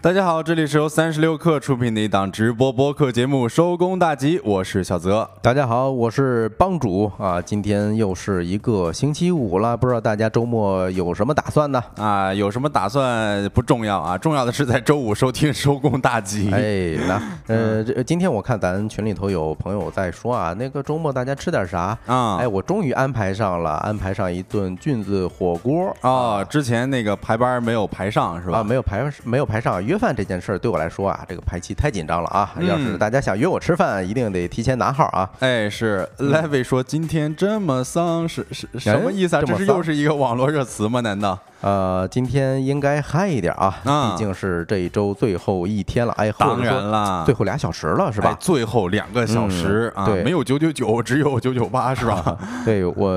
大家好，这里是由三十六氪出品的一档直播播客节目《收工大吉》，我是小泽。大家好，我是帮主啊。今天又是一个星期五了，不知道大家周末有什么打算呢？啊，有什么打算不重要啊，重要的是在周五收听《收工大吉》。哎，那呃，这今天我看咱群里头有朋友在说啊，那个周末大家吃点啥啊？哎，我终于安排上了，安排上一顿菌子火锅啊。之前那个排班没有排上是吧？啊，没有排没有排上。约饭这件事儿对我来说啊，这个排期太紧张了啊！要是大家想约我吃饭，一定得提前拿号啊！哎，是 Levy 说今天这么丧，是是什么意思啊？这是又是一个网络热词吗？难道？呃，今天应该嗨一点啊，毕竟是这一周最后一天了，哎，当然了，最后俩小时了，是吧？最后两个小时啊，对，没有九九九，只有九九八，是吧？对我，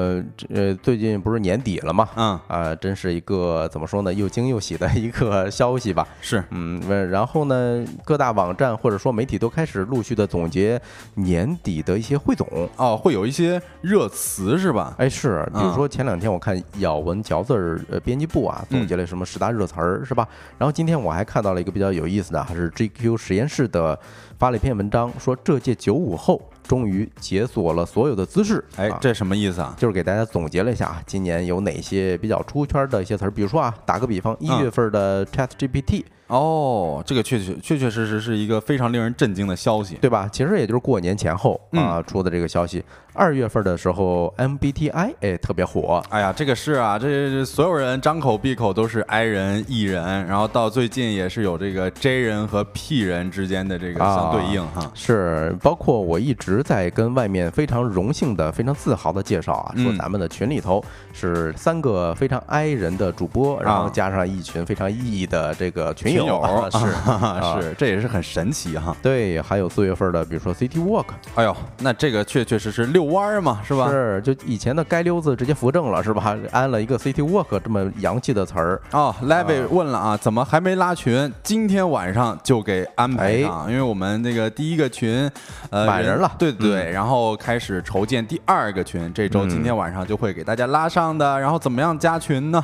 呃，最近不是年底了嘛，嗯啊，真是一个怎么说呢，又惊又喜的一个消息吧？是，嗯，然后呢，各大网站或者说媒体都开始陆续的总结年底的一些汇总，哦，会有一些热词是吧？哎，是，比如说前两天我看咬文嚼字儿，呃，编辑部啊总结了什么十大热词儿是吧？然后今天我还看到了一个比较有意思的，还是 GQ 实验室的发了一篇文章，说这届九五后终于解锁了所有的姿势。哎，这什么意思啊？就是给大家总结了一下啊，今年有哪些比较出圈的一些词儿，比如说啊，打个比方，一月份的 ChatGPT。哦，这个确确确确实实是一个非常令人震惊的消息，对吧？其实也就是过年前后啊出的这个消息。二月份的时候，MBTI 哎特别火。哎呀，这个是啊，这所有人张口闭口都是 I 人、E 人，然后到最近也是有这个 J 人和 P 人之间的这个相对应哈。是，包括我一直在跟外面非常荣幸的、非常自豪的介绍啊，说咱们的群里头是三个非常 I 人的主播，然后加上一群非常 E 的这个群友。是是，这也是很神奇哈。对，还有四月份的，比如说 City Walk。哎呦，那这个确确实实遛弯儿嘛，是吧？是，就以前的街溜子直接扶正了，是吧？安了一个 City Walk 这么洋气的词儿。哦，Levy 问了啊，怎么还没拉群？今天晚上就给安排上，因为我们那个第一个群呃满人了，对对，然后开始筹建第二个群，这周今天晚上就会给大家拉上的。然后怎么样加群呢？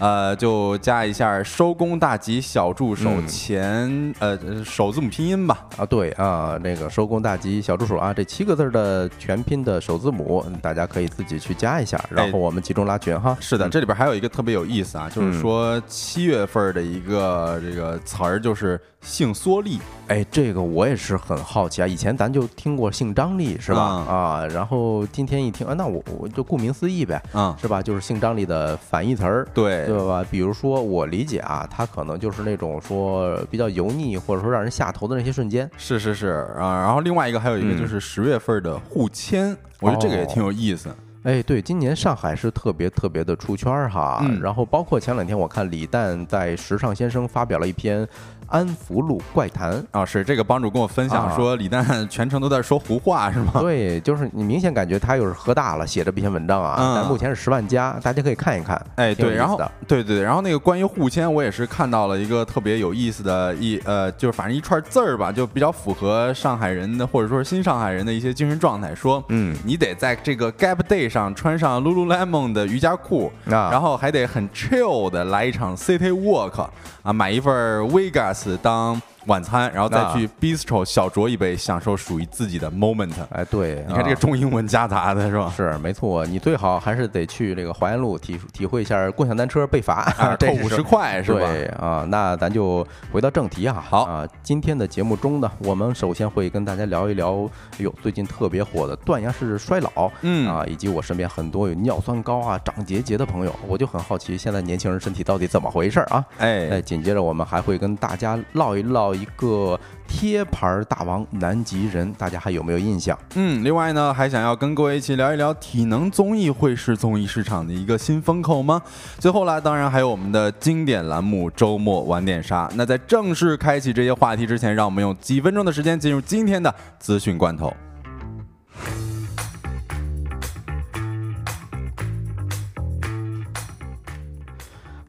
呃，就加一下“收工大吉”小助手前呃首字母拼音吧。啊，对啊，那个“收工大吉”小助手啊，这七个字的全拼的首字母，大家可以自己去加一下，然后我们集中拉群哈。是的，这里边还有一个特别有意思啊，就是说七月份的一个这个词儿就是性缩力。哎，这个我也是很好奇啊，以前咱就听过姓张力是吧？啊，然后今天一听啊，那我我就顾名思义呗，嗯，是吧？就是姓张力的反义词儿。对。对吧？比如说，我理解啊，他可能就是那种说比较油腻，或者说让人下头的那些瞬间。是是是啊，然后另外一个还有一个就是十月份的互签，我觉得这个也挺有意思。哎，对，今年上海是特别特别的出圈哈。然后包括前两天我看李诞在时尚先生发表了一篇。安福路怪谈啊，是这个帮主跟我分享说，李诞全程都在说胡话，是吗？对，就是你明显感觉他又是喝大了写这篇文章啊。但目前是十万加，大家可以看一看。哎，对，然后对对对，然后那个关于互签，我也是看到了一个特别有意思的一呃，就是反正一串字儿吧，就比较符合上海人的或者说是新上海人的一些精神状态。说，嗯，你得在这个 Gap Day 上穿上 Lululemon 的瑜伽裤，然后还得很 chill 的来一场 City Walk 啊，买一份 Vegas。当晚餐，然后再去 bistro 小酌一杯，享受属于自己的 moment。哎，对，你看这个中英文夹杂的是吧？是没错，你最好还是得去这个华严路体体会一下共享单车被罚，扣五十块是吧？对啊，那咱就回到正题啊。好啊，今天的节目中呢，我们首先会跟大家聊一聊，哎呦，最近特别火的断崖式衰老，嗯啊，以及我身边很多有尿酸高啊、长结节的朋友，我就很好奇，现在年轻人身体到底怎么回事啊？哎哎，紧接着我们还会跟大家唠一唠。一个贴牌大王南极人，大家还有没有印象？嗯，另外呢，还想要跟各位一起聊一聊体能综艺会是综艺市场的一个新风口吗？最后啦，当然还有我们的经典栏目周末晚点杀。那在正式开启这些话题之前，让我们用几分钟的时间进入今天的资讯罐头。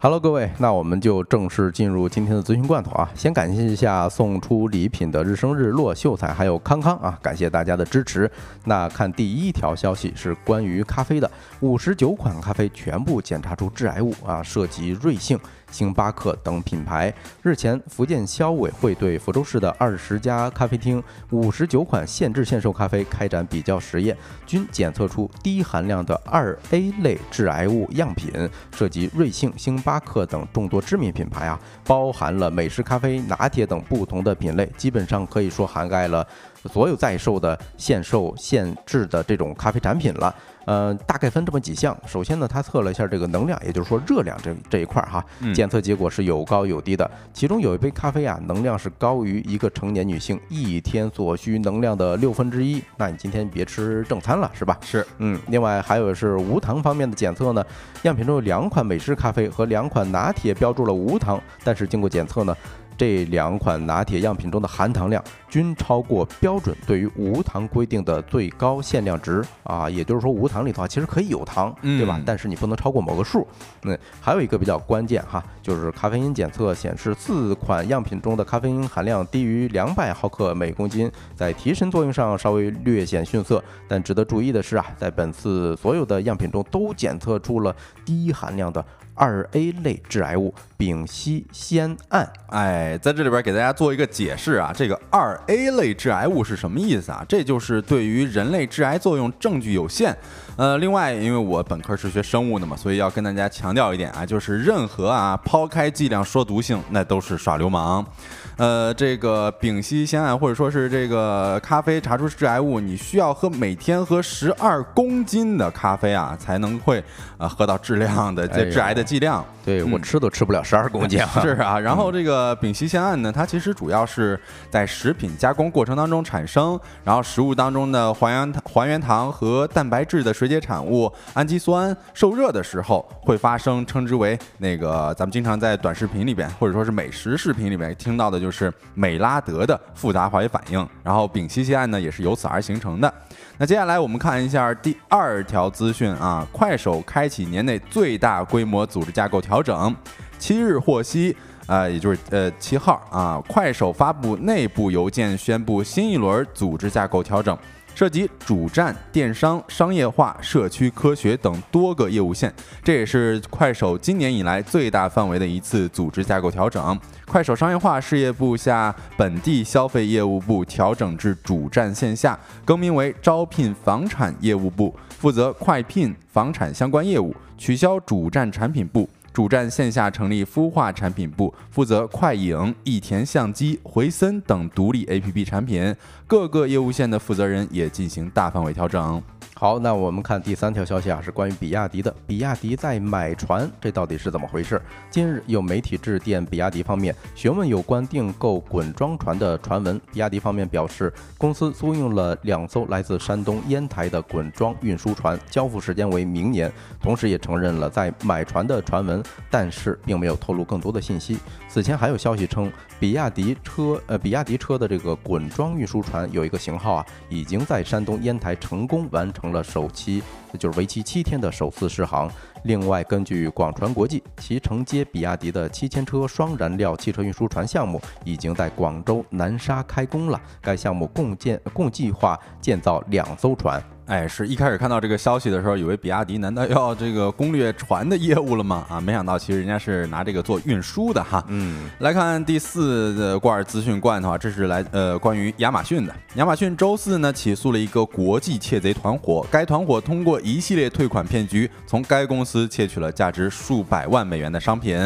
Hello，各位，那我们就正式进入今天的咨询罐头啊！先感谢一下送出礼品的日升日落秀才还有康康啊，感谢大家的支持。那看第一条消息是关于咖啡的，五十九款咖啡全部检查出致癌物啊，涉及瑞幸。星巴克等品牌。日前，福建消委会对福州市的二十家咖啡厅五十九款限制限售咖啡开展比较实验，均检测出低含量的二 A 类致癌物样品，涉及瑞幸、星巴克等众多知名品牌啊，包含了美式咖啡、拿铁等不同的品类，基本上可以说涵盖了。所有在售的限售限制的这种咖啡产品了，呃，大概分这么几项。首先呢，他测了一下这个能量，也就是说热量这这一块儿哈，检测结果是有高有低的。其中有一杯咖啡啊，能量是高于一个成年女性一天所需能量的六分之一。那你今天别吃正餐了，是吧？是，嗯。另外还有是无糖方面的检测呢，样品中有两款美式咖啡和两款拿铁标注了无糖，但是经过检测呢。这两款拿铁样品中的含糖量均超过标准对于无糖规定的最高限量值啊，也就是说无糖里头其实可以有糖，对吧？但是你不能超过某个数。嗯，还有一个比较关键哈，就是咖啡因检测显示四款样品中的咖啡因含量低于两百毫克每公斤，在提神作用上稍微略显逊色。但值得注意的是啊，在本次所有的样品中都检测出了低含量的。二 A 类致癌物丙烯酰胺，哎，在这里边给大家做一个解释啊，这个二 A 类致癌物是什么意思啊？这就是对于人类致癌作用证据有限。呃，另外，因为我本科是学生物的嘛，所以要跟大家强调一点啊，就是任何啊抛开剂量说毒性，那都是耍流氓。呃，这个丙烯酰胺或者说是这个咖啡查出致癌物，你需要喝每天喝十二公斤的咖啡啊，才能会呃喝到质量的这致癌的剂量。对我吃都吃不了十二公斤。是啊，然后这个丙烯酰胺呢，它其实主要是在食品加工过程当中产生，然后食物当中的还原糖、还原糖和蛋白质的水解产物氨基酸受热的时候会发生，称之为那个咱们经常在短视频里边或者说是美食视频里边听到的，就是。是美拉德的复杂化学反应，然后丙烯酰胺呢也是由此而形成的。那接下来我们看一下第二条资讯啊，快手开启年内最大规模组织架构调整，七日获悉啊，也就是呃七号啊，快手发布内部邮件宣布新一轮组织架构调整。涉及主站、电商、商业化、社区科学等多个业务线，这也是快手今年以来最大范围的一次组织架构调整。快手商业化事业部下本地消费业务部调整至主站线下，更名为招聘房产业务部，负责快聘房产相关业务，取消主站产品部。主站线下成立孵化产品部，负责快影、益田相机、回森等独立 APP 产品。各个业务线的负责人也进行大范围调整。好，那我们看第三条消息啊，是关于比亚迪的。比亚迪在买船，这到底是怎么回事？近日有媒体致电比亚迪方面，询问有关订购滚装船的传闻。比亚迪方面表示，公司租用了两艘来自山东烟台的滚装运输船，交付时间为明年。同时也承认了在买船的传闻，但是并没有透露更多的信息。此前还有消息称，比亚迪车呃，比亚迪车的这个滚装运输船有一个型号啊，已经在山东烟台成功完成。了首期，就是为期七天的首次试航。另外，根据广传国际，其承接比亚迪的七千车双燃料汽车运输船项目已经在广州南沙开工了。该项目共建共计划建造两艘船。哎，是一开始看到这个消息的时候，以为比亚迪难道要这个攻略船的业务了吗？啊，没想到其实人家是拿这个做运输的哈。嗯，来看第四的罐资讯罐头啊，这是来呃关于亚马逊的。亚马逊周四呢起诉了一个国际窃贼团伙，该团伙通过一系列退款骗局，从该公司窃取了价值数百万美元的商品。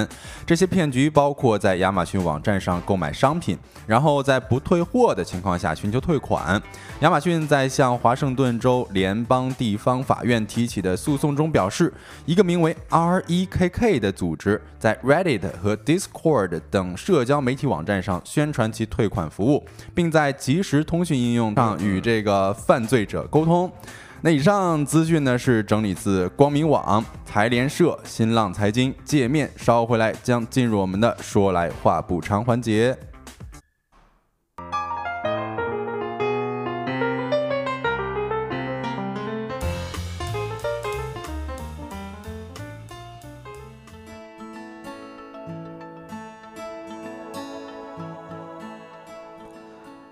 这些骗局包括在亚马逊网站上购买商品，然后在不退货的情况下寻求退款。亚马逊在向华盛顿州。联邦地方法院提起的诉讼中表示，一个名为 REKK 的组织在 Reddit 和 Discord 等社交媒体网站上宣传其退款服务，并在即时通讯应用上与这个犯罪者沟通。那以上资讯呢是整理自光明网、财联社、新浪财经界面。稍回来将进入我们的说来话补偿环节。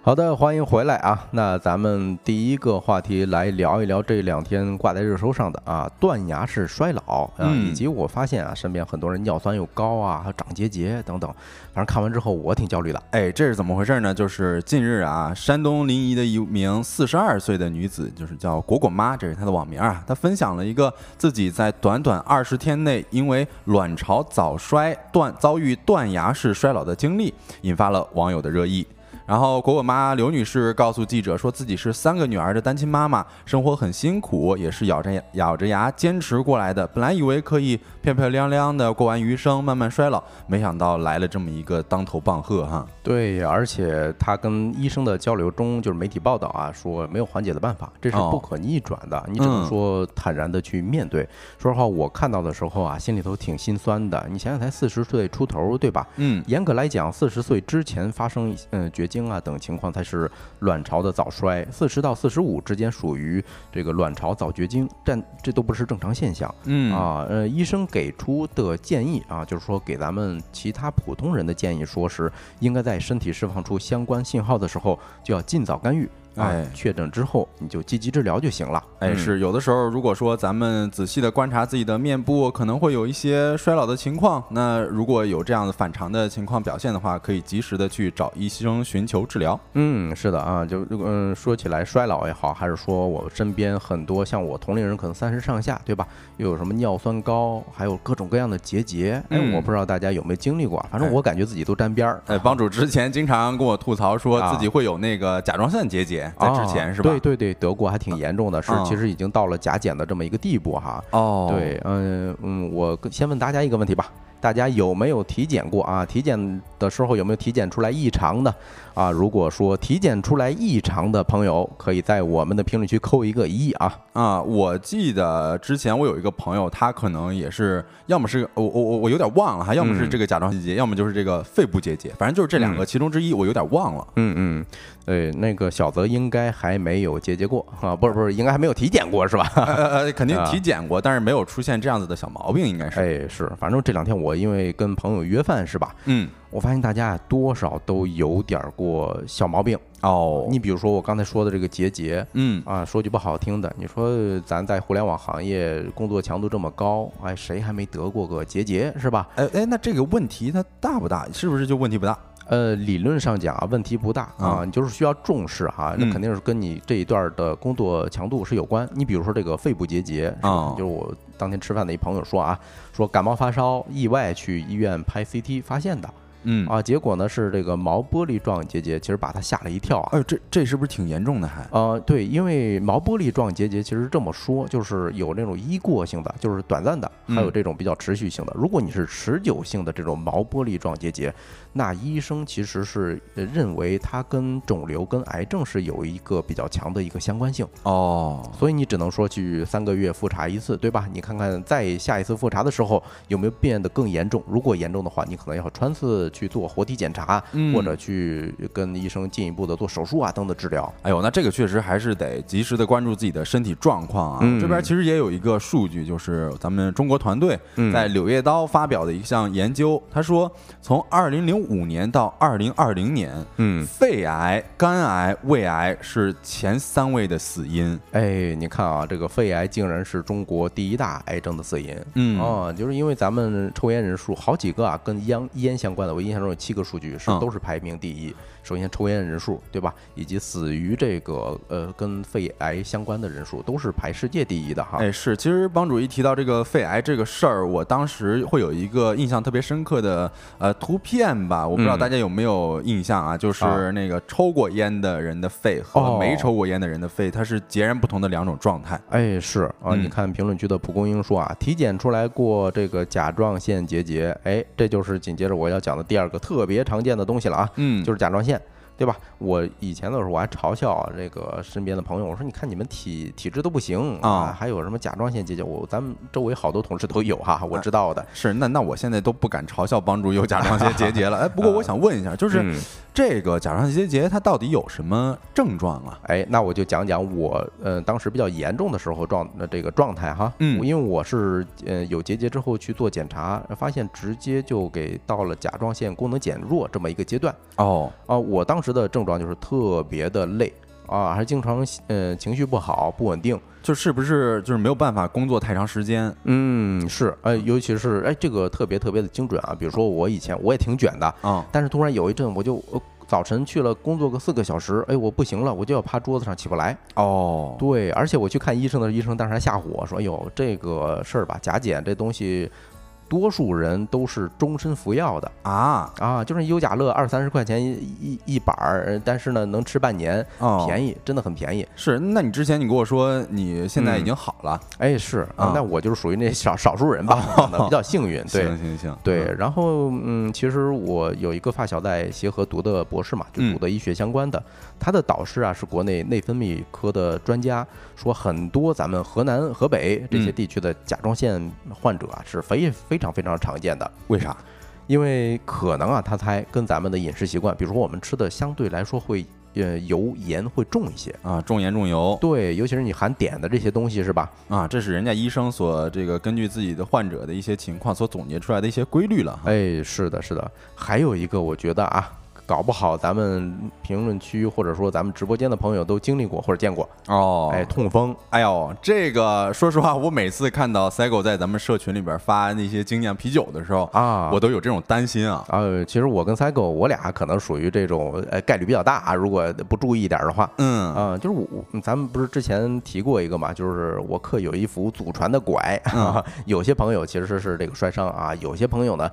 好的，欢迎回来啊！那咱们第一个话题来聊一聊这两天挂在热搜上的啊，断崖式衰老啊，以及我发现啊，身边很多人尿酸又高啊，还长结节等等。反正看完之后，我挺焦虑的。哎，这是怎么回事呢？就是近日啊，山东临沂的一名四十二岁的女子，就是叫果果妈，这是她的网名啊。她分享了一个自己在短短二十天内因为卵巢早衰断遭遇断崖式衰老的经历，引发了网友的热议。然后果果妈刘女士告诉记者，说自己是三个女儿的单亲妈妈，生活很辛苦，也是咬着咬着牙坚持过来的。本来以为可以漂漂亮亮的过完余生，慢慢衰老，没想到来了这么一个当头棒喝哈。对，而且她跟医生的交流中，就是媒体报道啊，说没有缓解的办法，这是不可逆转的，你只能说坦然的去面对。说实话，我看到的时候啊，心里头挺心酸的。你想想，才四十岁出头，对吧？嗯，严格来讲，四十岁之前发生嗯绝。经啊等情况才是卵巢的早衰，四十到四十五之间属于这个卵巢早绝经，但这都不是正常现象。嗯啊，呃，医生给出的建议啊，就是说给咱们其他普通人的建议，说是应该在身体释放出相关信号的时候，就要尽早干预。哎，确诊之后你就积极治疗就行了。哎，是有的时候，如果说咱们仔细的观察自己的面部，可能会有一些衰老的情况。那如果有这样的反常的情况表现的话，可以及时的去找医生寻求治疗。嗯，是的啊，就嗯说起来衰老也好，还是说我身边很多像我同龄人，可能三十上下，对吧？又有什么尿酸高，还有各种各样的结节。哎，我不知道大家有没有经历过，反正我感觉自己都沾边儿。哎，帮主之前经常跟我吐槽，说自己会有那个甲状腺结节。在之前是吧？对对对，德国还挺严重的，是其实已经到了甲减的这么一个地步哈。哦，对，嗯嗯，我先问大家一个问题吧。大家有没有体检过啊？体检的时候有没有体检出来异常的啊？如果说体检出来异常的朋友，可以在我们的评论区扣一个一啊啊！我记得之前我有一个朋友，他可能也是，要么是我我我我有点忘了哈，要么是这个甲状腺结节，要么就是这个肺部结节，反正就是这两个其中之一，我有点忘了。嗯嗯，对，那个小泽应该还没有结节过啊，不是不是，应该还没有体检过是吧？呃呃，肯定体检过，但是没有出现这样子的小毛病，应该是。哎，是，反正这两天我。因为跟朋友约饭是吧？嗯，我发现大家多少都有点过小毛病哦。你比如说我刚才说的这个结节，嗯啊，说句不好听的，你说咱在互联网行业工作强度这么高，哎，谁还没得过个结节是吧？哎哎，那这个问题它大不大？是不是就问题不大？呃，理论上讲啊，问题不大啊，你就是需要重视哈，那肯定是跟你这一段的工作强度是有关。你比如说这个肺部结节，就是我当天吃饭的一朋友说啊，说感冒发烧，意外去医院拍 CT 发现的。嗯啊，结果呢是这个毛玻璃状结节，其实把他吓了一跳啊！哎，这这是不是挺严重的？还呃，对，因为毛玻璃状结节其实这么说，就是有那种一过性的，就是短暂的，还有这种比较持续性的。如果你是持久性的这种毛玻璃状结节，那医生其实是认为它跟肿瘤、跟癌症是有一个比较强的一个相关性哦，所以你只能说去三个月复查一次，对吧？你看看在下一次复查的时候有没有变得更严重？如果严重的话，你可能要穿刺。去做活体检查，或者去跟医生进一步的做手术啊等等治疗。哎呦，那这个确实还是得及时的关注自己的身体状况啊。这边其实也有一个数据，就是咱们中国团队在《柳叶刀》发表的一项研究，他说从二零零五年到二零二零年，嗯，肺癌、肝癌、胃癌是前三位的死因。哎，你看啊，这个肺癌竟然是中国第一大癌症的死因。嗯，哦，就是因为咱们抽烟人数好几个啊，跟烟烟相关的。我印象中有七个数据是都是排名第一。首先，抽烟人数，对吧？以及死于这个呃跟肺癌相关的人数，都是排世界第一的哈。哎，是。其实帮主一提到这个肺癌这个事儿，我当时会有一个印象特别深刻的呃图片吧，我不知道大家有没有印象啊？就是那个抽过烟的人的肺和没抽过烟的人的肺，它是截然不同的两种状态。哎，是啊。你看评论区的蒲公英说啊，体检出来过这个甲状腺结节，哎，这就是紧接着我要讲的第二个特别常见的东西了啊。嗯，就是甲状腺。对吧？我以前的时候我还嘲笑这个身边的朋友，我说你看你们体体质都不行啊，还有什么甲状腺结节？我咱们周围好多同事都有哈，我知道的。是那那我现在都不敢嘲笑帮助有甲状腺结节了。哎，不过我想问一下，就是这个甲状腺结节它到底有什么症状啊？哎，那我就讲讲我呃当时比较严重的时候状这个状态哈。嗯因为我是呃有结节之后去做检查，发现直接就给到了甲状腺功能减弱这么一个阶段哦，啊。我当时的症状就是特别的累啊，还经常呃情绪不好、不稳定。就是不是就是没有办法工作太长时间？嗯，是，哎，尤其是哎这个特别特别的精准啊。比如说我以前我也挺卷的，啊、但是突然有一阵我就呃早晨去了工作个四个小时，哎我不行了，我就要趴桌子上起不来。哦，对，而且我去看医生的时候医生当时还吓唬我说：“哎呦，这个事儿吧，甲减这东西，多数人都是终身服药的。啊，啊，就是优甲乐二三十块钱一一一板儿，呃但是呢能吃半年，哦，便宜，真的很便宜。是，那你之前你跟我说你现在已经好了，哎，是那我就是属于那少少数人吧，比较幸运。对行行行，对，嗯。然后嗯，其实我有一个发小在协和读的博士嘛，就嗯。读的医学相关的，他的导师啊是国内内分泌科的专家，说很多咱们河南、河北这些嗯。地区的甲状腺患者啊是非非常非常常见的，为啥？因为可能啊，他猜跟咱们的饮食习惯，比如说我们吃的相对来说会呃油盐会重一些。啊，重盐重油对，尤其是你含碘的这些东西是吧？啊，这是人家医生所这个根据自己的患者的一些情况所总结出来的一些规律了哈。哎，是的，是的。还有一个，我觉得啊，搞不好咱们评论区或者说咱们直播间的朋友都经历过或者见过。哦，哎，痛风，哎呦，这个说实话，我每次看到 Cygo 在咱们社群里边发那些精酿啤酒的时候啊我都有这种担心啊。呃，其实我跟 Cygo 我俩可能属于这种呃概率比较大啊，如果不注意一点的话。嗯啊、就是我，我咱们不是之前提过一个嘛，就是我课有一幅祖传的拐，有些朋友其实是这个摔伤啊，有些朋友呢，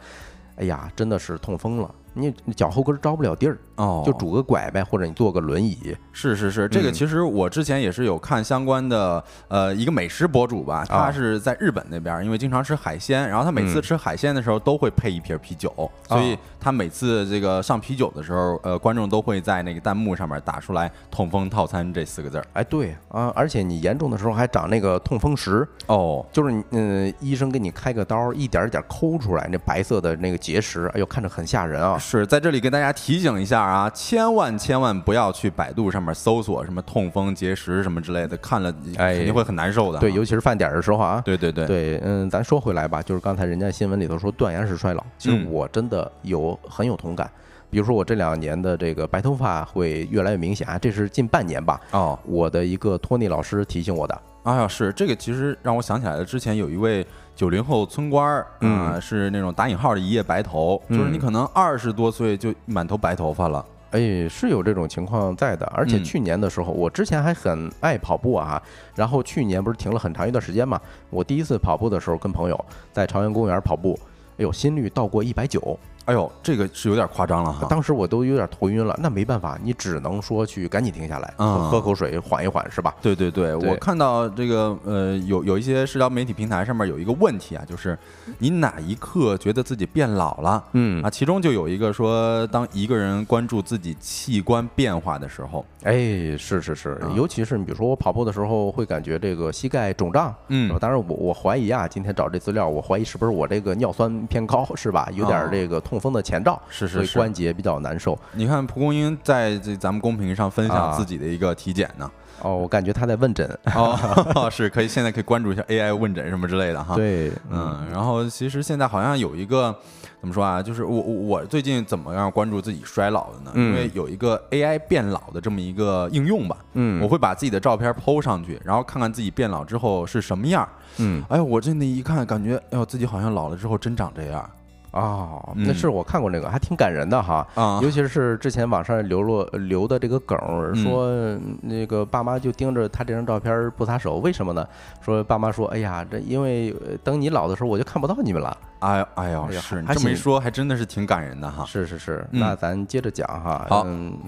哎呀，真的是痛风了，你脚后跟着不了地儿，哦，就拄个拐呗，或者你坐个轮椅，是是是，这个嗯。其实我之前也是有看相关的，呃，一个美食博主吧，他啊是在日本那边儿，因为经常吃海鲜，然后他每次嗯。吃海鲜的时候都会配一瓶啤酒，所以他每次这个上啤酒的时候，呃，观众都会在那个弹幕上面打出来“痛风套餐”这四个字儿。哎，对啊，而且你严重的时候还长那个痛风石，哦，就是你嗯，医生给你开个刀，一点儿一点儿抠出来那白色的那个结石，哎呦，看着很吓人啊。是在这里跟大家提醒一下啊，千万千万不要去百度上面搜索什么痛风结石什么之类的，看了哎肯定会很难受的啊。对，尤其是饭点儿的时候啊。对对对对，嗯，咱说回来吧，就是刚才人家新闻里头说断崖式衰老，其实嗯我真的有很有同感。比如说我这两年的这个白头发会越来越明显啊，这是近半年吧，哦，我的一个托尼老师提醒我的。哎呀，是这个，其实让我想起来了，之前有一位九零后村官儿，啊嗯是那种打引号的一夜白头，就是你嗯可能二十多岁就满头白头发了。哎，是有这种情况在的，而且嗯。去年的时候，我之前还很爱跑步啊，然后去年不是停了很长一段时间嘛，我第一次跑步的时候跟朋友在朝阳公园跑步，哎呦，心率到过一百九，哎呦，这个是有点夸张了哈。当时我都有点头晕了，那没办法，你只能说去赶紧停下来，嗯。喝口水缓一缓，是吧？对对对，对。我看到这个呃，有有一些社交媒体平台上面有一个问题啊，就是你哪一刻觉得自己变老了？嗯。啊，其中就有一个说，当一个人关注自己器官变化的时候，哎，是是是。啊，尤其是你比如说我跑步的时候会感觉这个膝盖肿胀，嗯。当然我我怀疑啊，今天找这资料，我怀疑是不是我这个尿酸偏高，是吧？有点这个痛风的前兆，是是是关节比较难受。你看蒲公英在这咱们公屏上分享啊自己的一个体检呢。哦，我感觉他在问诊。哦，是可以，现在可以关注一下 AI 问诊什么之类的哈。，对，嗯，然后其实现在好像有一个怎么说啊，就是我我我最近怎么样关注自己衰老的呢？嗯因为有一个 AI 变老的这么一个应用吧，嗯我会把自己的照片 PO 上去，然后看看自己变老之后是什么样。嗯哎呦，我这那一看，感觉哎呦自己好像老了之后真长这样哦，嗯那是我看过那个，还挺感人的哈。啊尤其是之前网上流落流的这个梗说那个爸妈就盯着他这张照片不撒手，为什么呢？说爸妈说，哎呀，这因为呃等你老的时候，我就看不到你们了。哎呦哎呀是你这么一说，还真的是挺感人的哈。是是是，嗯那咱接着讲哈。好嗯，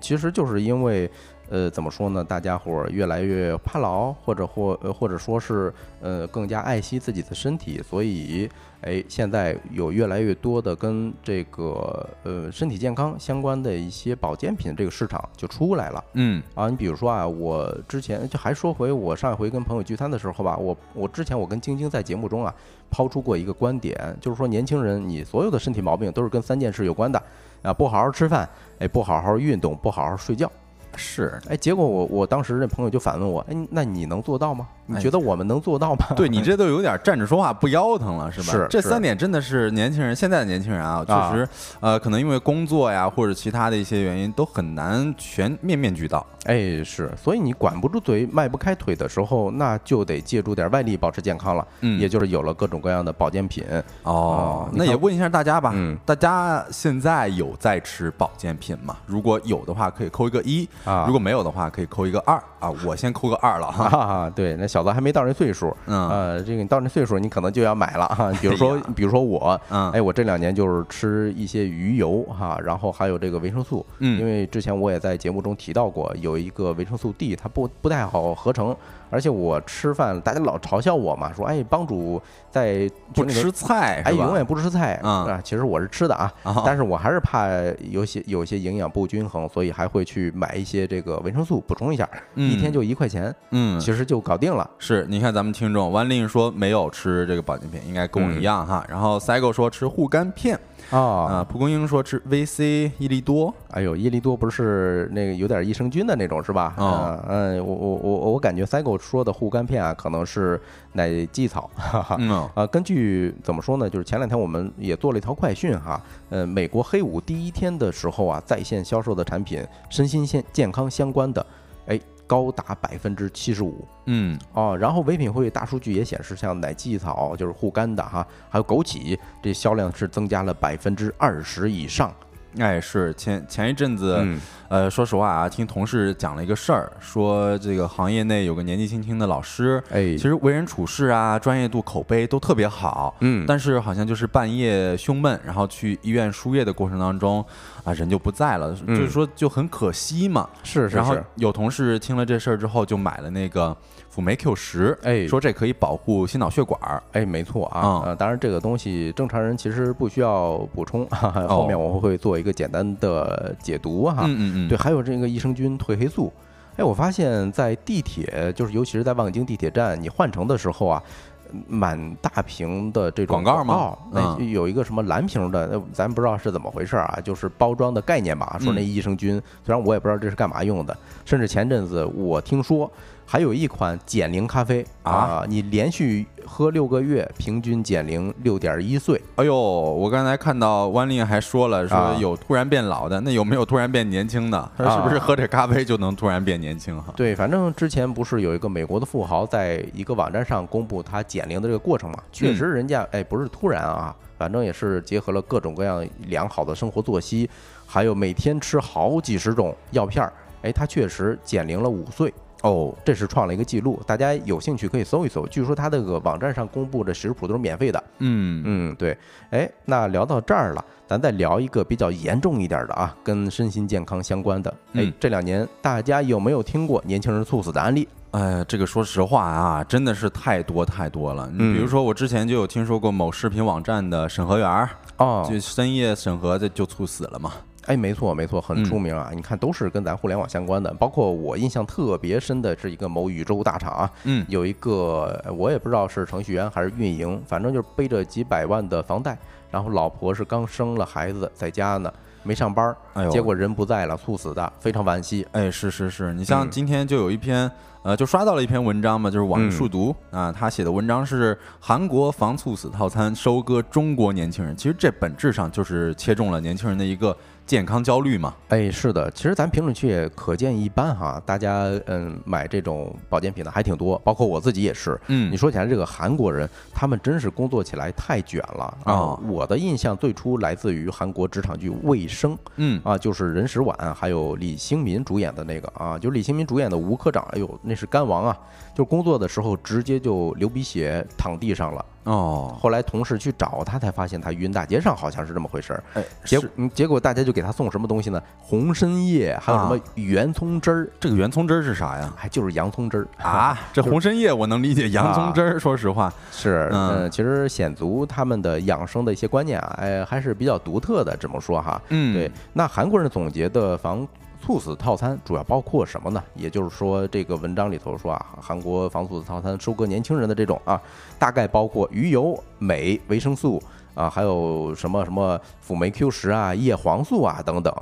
其实就是因为。呃，怎么说呢？大家伙儿越来越怕老，或者或呃或者说是呃更加爱惜自己的身体，所以哎，现在有越来越多的跟这个呃身体健康相关的一些保健品这个市场就出来了。嗯啊，你比如说啊，我之前就还说回我上一回跟朋友聚餐的时候吧，我我之前我跟晶晶在节目中啊抛出过一个观点，就是说年轻人你所有的身体毛病都是跟三件事有关的啊，不好好吃饭，哎，不好好运动，不好好睡觉。是哎，结果我我当时那朋友就反问我，哎，那你能做到吗？你哎觉得我们能做到吗？对你这都有点站着说话不腰疼了，是吧？是是这三点真的是年轻人，现在的年轻人啊，确啊实，呃，可能因为工作呀或者其他的一些原因，都很难全面面俱到。哎，是，所以你管不住嘴、迈不开腿的时候，那就得借助点外力保持健康了。嗯也就是有了各种各样的保健品。哦那也问一下大家吧，嗯大家现在有在吃保健品吗？如果有的话，可以扣一个一啊如果没有的话，可以扣一个二啊。我先扣个二了哈。啊，对，那小子还没到这岁数，嗯呃，这个你到这岁数，你可能就要买了哈。比如说哎，比如说我，嗯哎，我这两年就是吃一些鱼油哈，然后还有这个维生素，嗯因为之前我也在节目中提到过，有一个维生素 D，它不不太好合成，而且我吃饭，大家老嘲笑我嘛，说哎，帮主在不吃菜哎，永远不吃菜嗯啊！其实我是吃的啊，啊但是我还是怕有些有些营养不均衡，所以还会去买一些这个维生素补充一下，一天就一块钱，嗯，其实就搞定了。是，你看咱们听众万令说没有吃这个保健品，应该跟我嗯一样哈。然后 Cygo 说吃护肝片啊，啊，蒲公英说吃 VC 益力多，哎呦，伊利多不是那个有点益生菌的那种是吧？哦嗯嗯，我我我我感觉 Cygo 说的护肝片啊，可能是奶蓟草，哈 哈。嗯哦啊，根据怎么说呢？就是前两天我们也做了一条快讯哈，呃，美国黑五第一天的时候啊，在线销售的产品身心健健康相关的，哎，高达百分之七十五嗯哦。然后唯品会大数据也显示，像奶蓟草就是护肝的哈，还有枸杞，这销量是增加了百分之二十以上。哎，是前前一阵子，嗯呃，说实话啊，听同事讲了一个事儿，说这个行业内有个年纪轻轻的老师，哎其实为人处事啊、专业度、口碑都特别好，嗯但是好像就是半夜胸闷，然后去医院输液的过程当中，啊，人就不在了，嗯就是说就很可惜嘛。是是然后是，有同事听了这事儿之后，就买了那个辅酶 Q 十，哎说这可以保护心脑血管儿。哎，没错啊，嗯呃，当然这个东西正常人其实不需要补充，哈哈，哦后面我会做一个简单的解读哈。嗯嗯嗯，对，还有这个益生菌、褪黑素。哎，我发现，在地铁，就是尤其是在望京地铁站，你换乘的时候啊，满大屏的这种广告吗告哎，嗯有一个什么蓝屏的，呃咱不知道是怎么回事啊，就是包装的概念吧，说那嗯益生菌，虽然我也不知道这是干嘛用的，甚至前阵子我听说还有一款减龄咖啡啊你连续喝六个月，平均减龄六点一岁。哎呦，我刚才看到万令还说了，说啊有突然变老的，那有没有突然变年轻的？他是不是啊喝这咖啡就能突然变年轻哈？对，反正之前不是有一个美国的富豪在一个网站上公布他减龄的这个过程嘛？确实，人家哎不是突然啊，反正也是结合了各种各样良好的生活作息，还有每天吃好几十种药片儿，哎，他确实减龄了五岁。哦，这是创了一个记录，大家有兴趣可以搜一搜。据说他这个网站上公布的食谱都是免费的。嗯嗯，对。哎，那聊到这儿了，咱再聊一个比较严重一点的啊，跟身心健康相关的。哎嗯，这两年大家有没有听过年轻人猝死的案例？哎，这个说实话啊，真的是太多太多了。你嗯比如说，我之前就有听说过某视频网站的审核员儿，哦，就深夜审核的就猝死了嘛。哎，没错没错，很嗯出名啊！你看，都是跟咱互联网相关的。包括我印象特别深的是一个某宇宙大厂啊，嗯有一个呃我也不知道是程序员还是运营，反正就是背着几百万的房贷，然后老婆是刚生了孩子，在家呢没上班儿，哎呦结果人不在了，猝死的，非常惋惜。哎，是是是，你像嗯今天就有一篇，呃，就刷到了一篇文章嘛，就是网易嗯数独啊，他写的文章是韩国防猝死套餐收割中国年轻人，其实这本质上就是切中了年轻人的一个健康焦虑嘛。哎，是的，其实咱评论区也可见一斑哈，大家嗯买这种保健品的还挺多，包括我自己也是。嗯你说起来，这个韩国人他们真是工作起来太卷了哦我的印象最初来自于韩国职场剧《卫生》嗯啊，就是任时婉还有李星民主演的那个啊，就是李星民主演的吴科长，哎呦，那那是肝王啊，就工作的时候直接就流鼻血躺地上了。哦，后来同事去找他，才发现他晕大街上，好像是这么回事儿。哎，结结果大家就给他送什么东西呢？红参叶，还有什么圆葱汁儿，这个圆葱汁儿是啥呀？还就是洋葱汁儿啊，这 红参叶我能理解，洋葱汁儿，说实话，是，嗯呃，其实显族他们的养生的一些观念啊，哎，还是比较独特的，这么说哈。嗯，对，那韩国人总结的防猝死套餐主要包括什么呢？也就是说，这个文章里头说啊，韩国防猝死套餐收割年轻人的这种啊，大概包括鱼油、镁、维生素啊，还有什么什么辅酶 Q 十啊、叶黄素啊等等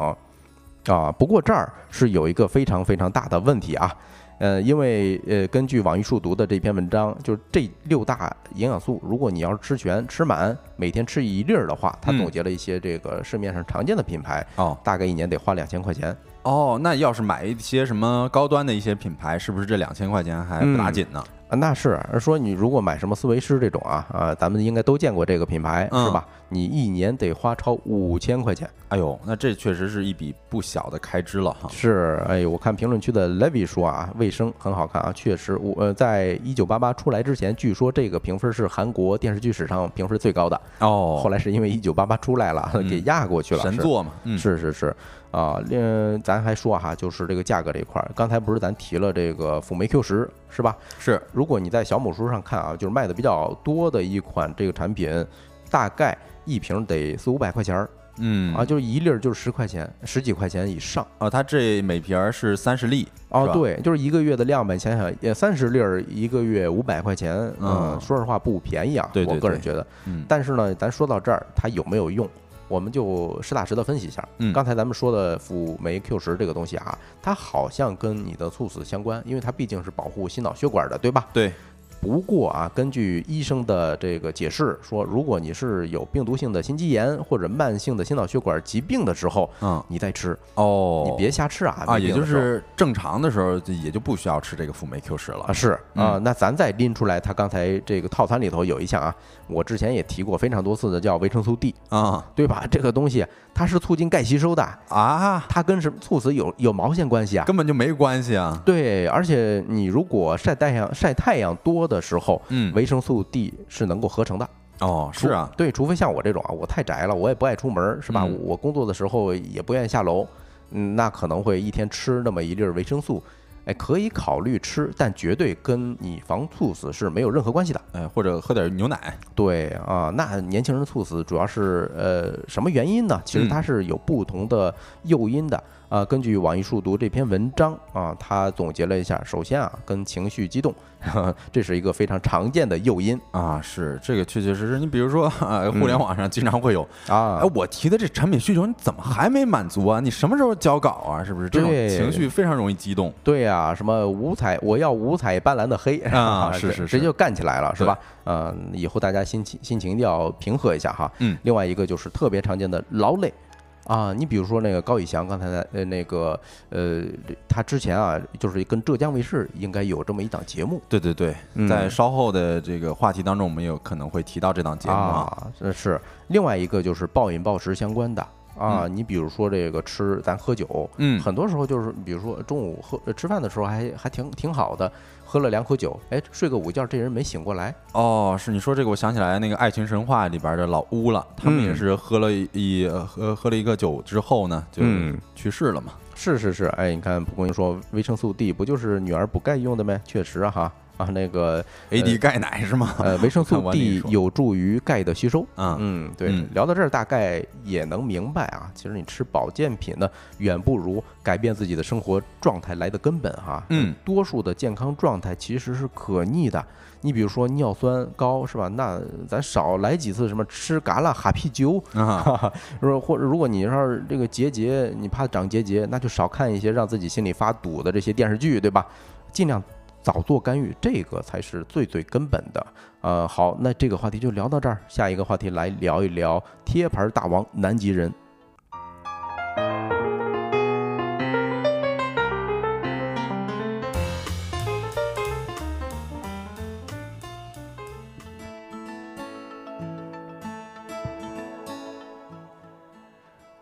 啊。不过这儿是有一个非常非常大的问题啊。呃，因为呃，根据网易数读的这篇文章，就是这六大营养素，如果你要是吃全、吃满，每天吃一粒儿的话，它嗯总结了一些这个市面上常见的品牌，哦大概一年得花两千块钱。哦，那要是买一些什么高端的一些品牌，是不是这两千块钱还不打紧呢？啊，那是说你如果买什么思维诗这种啊啊，咱们应该都见过这个品牌、嗯是吧？你一年得花超五千块钱。哎呦，那这确实是一笔不小的开支了哈。是，哎，我看评论区的 Levy 说啊，卫生很好看啊，确实，我呃，在一九八八出来之前，据说这个评分是韩国电视剧史上评分最高的。哦，后来是因为一九八八出来了，嗯给压过去了。是神作嘛，嗯，是是是，啊，另咱还说哈，就是这个价格这一块儿，刚才不是咱提了这个辅酶 Q 十是吧？是，如果你在小某书上看啊，就是卖的比较多的一款这个产品，大概一瓶得四五百块钱儿嗯啊，就是一粒儿就是十块钱，十几块钱以上。啊，它这每瓶儿是三十粒，哦，对，就是一个月的量呗，想想也三十粒儿，一个月五百块钱，嗯，嗯说实话不便宜啊，对对对我个人觉得。嗯，但是呢，咱说到这儿，它有没有用？我们就实打实的分析一下。嗯刚才咱们说的辅酶 Q 十这个东西啊，它好像跟你的猝死相关，因为它毕竟是保护心脑血管的，对吧？对，不过啊，根据医生的这个解释说，如果你是有病毒性的心肌炎或者慢性的心脑血管疾病的时候，嗯，你再吃，哦，你别瞎吃啊！啊，也就是正常的时候，也就不需要吃这个辅酶 Q 十了。啊，是。嗯。啊，那咱再拎出来，他刚才这个套餐里头有一项啊，我之前也提过非常多次的，叫维生素 D，啊。对吧？这个东西它是促进钙吸收的，啊，它跟什么猝死有有毛线关系啊？根本就没关系啊。对，而且你如果晒太阳晒太阳多的时候，嗯，维生素 D 是能够合成的。哦，是啊，对，除非像我这种啊，我太宅了，我也不爱出门，是吧？嗯我工作的时候也不愿意下楼，嗯，那可能会一天吃那么一粒儿维生素，哎，可以考虑吃，但绝对跟你防猝死是没有任何关系的。哎，或者喝点牛奶，对啊，那年轻人猝死主要是呃什么原因呢？其实嗯它是有不同的诱因的。啊，根据网易数读这篇文章啊，他总结了一下，首先啊，跟情绪激动，这是一个非常常见的诱因啊，是这个确确实实。你比如说，啊，互联网上经常会有，啊哎，我提的这产品需求，你怎么还没满足啊？你什么时候交稿啊？是不是？这种情绪非常容易激动。对呀、什么五彩，我要五彩斑斓的黑啊 是是是直接就干起来了，是吧？呃，以后大家心情心情一定要平和一下哈。嗯另外一个就是特别常见的劳累。啊，你比如说那个高以翔，刚才在呃那个呃，他之前啊，就是跟浙江卫视应该有这么一档节目对对对，嗯在稍后的这个话题当中，我们有可能会提到这档节目啊。啊，这是另外一个就是暴饮暴食相关的啊，你比如说这个吃咱喝酒，嗯。很多时候就是比如说中午喝呃吃饭的时候还还挺挺好的，喝了两口酒，哎，睡个午觉，这人没醒过来，哦，是你说这个，我想起来那个《爱情神话》里边的老乌了，他们也嗯。是喝了一喝喝了一个酒之后呢，就嗯。去世了嘛。是是是，哎，你看蒲公英说维生素 D 不就是女儿补钙用的吗？确实啊哈。啊那个 AD 钙奶是吗？呃维生素 D 有助于钙的吸收。啊，嗯，对，嗯聊到这儿大概也能明白啊，其实你吃保健品呢，远不如改变自己的生活状态来的根本哈。嗯，多数的健康状态其实是可逆的。你比如说尿酸高是吧？那咱少来几次什么吃嘎啦哈啤酒，啊，说或者如果你要是这个结节，你怕长结节，那就少看一些让自己心里发堵的这些电视剧，对吧？尽量早做干预，这个才是最最根本的。呃，好，那这个话题就聊到这儿，下一个话题来聊一聊贴牌大王南极人。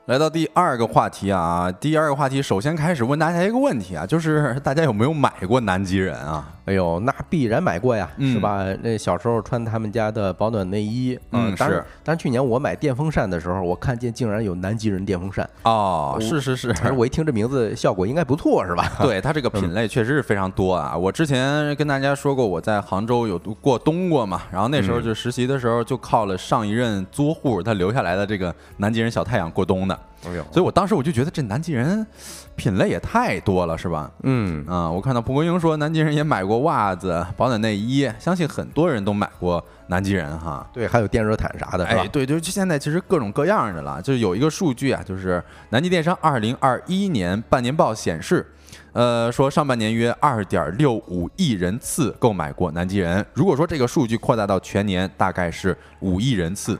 来到第二个话题啊，第二个话题，首先开始问大家一个问题啊，就是大家有没有买过南极人啊？哎呦，那必然买过呀，嗯是吧？那小时候穿他们家的保暖内衣，嗯当然是。但是去年我买电风扇的时候，我看见竟然有南极人电风扇，哦，是是是，反正我一听这名字，效果应该不错，是吧？对它这个品类确实是非常多啊！我之前跟大家说过，我在杭州有过冬过嘛，然后那时候就实习的时候，就靠了上一任租户他留下来的这个南极人小太阳过冬的，哎呦，所以我当时我就觉得这南极人品类也太多了，是吧？嗯，啊、我看到蒲公英说南极人也买过袜子、保暖内衣，相信很多人都买过南极人哈。对，还有电热毯啥的，哎，？对，就是现在其实各种各样的了。就是有一个数据啊，就是南极电商二零二一年半年报显示，呃，说上半年约二点六五亿人次购买过南极人。如果说这个数据扩大到全年，大概是五亿人次，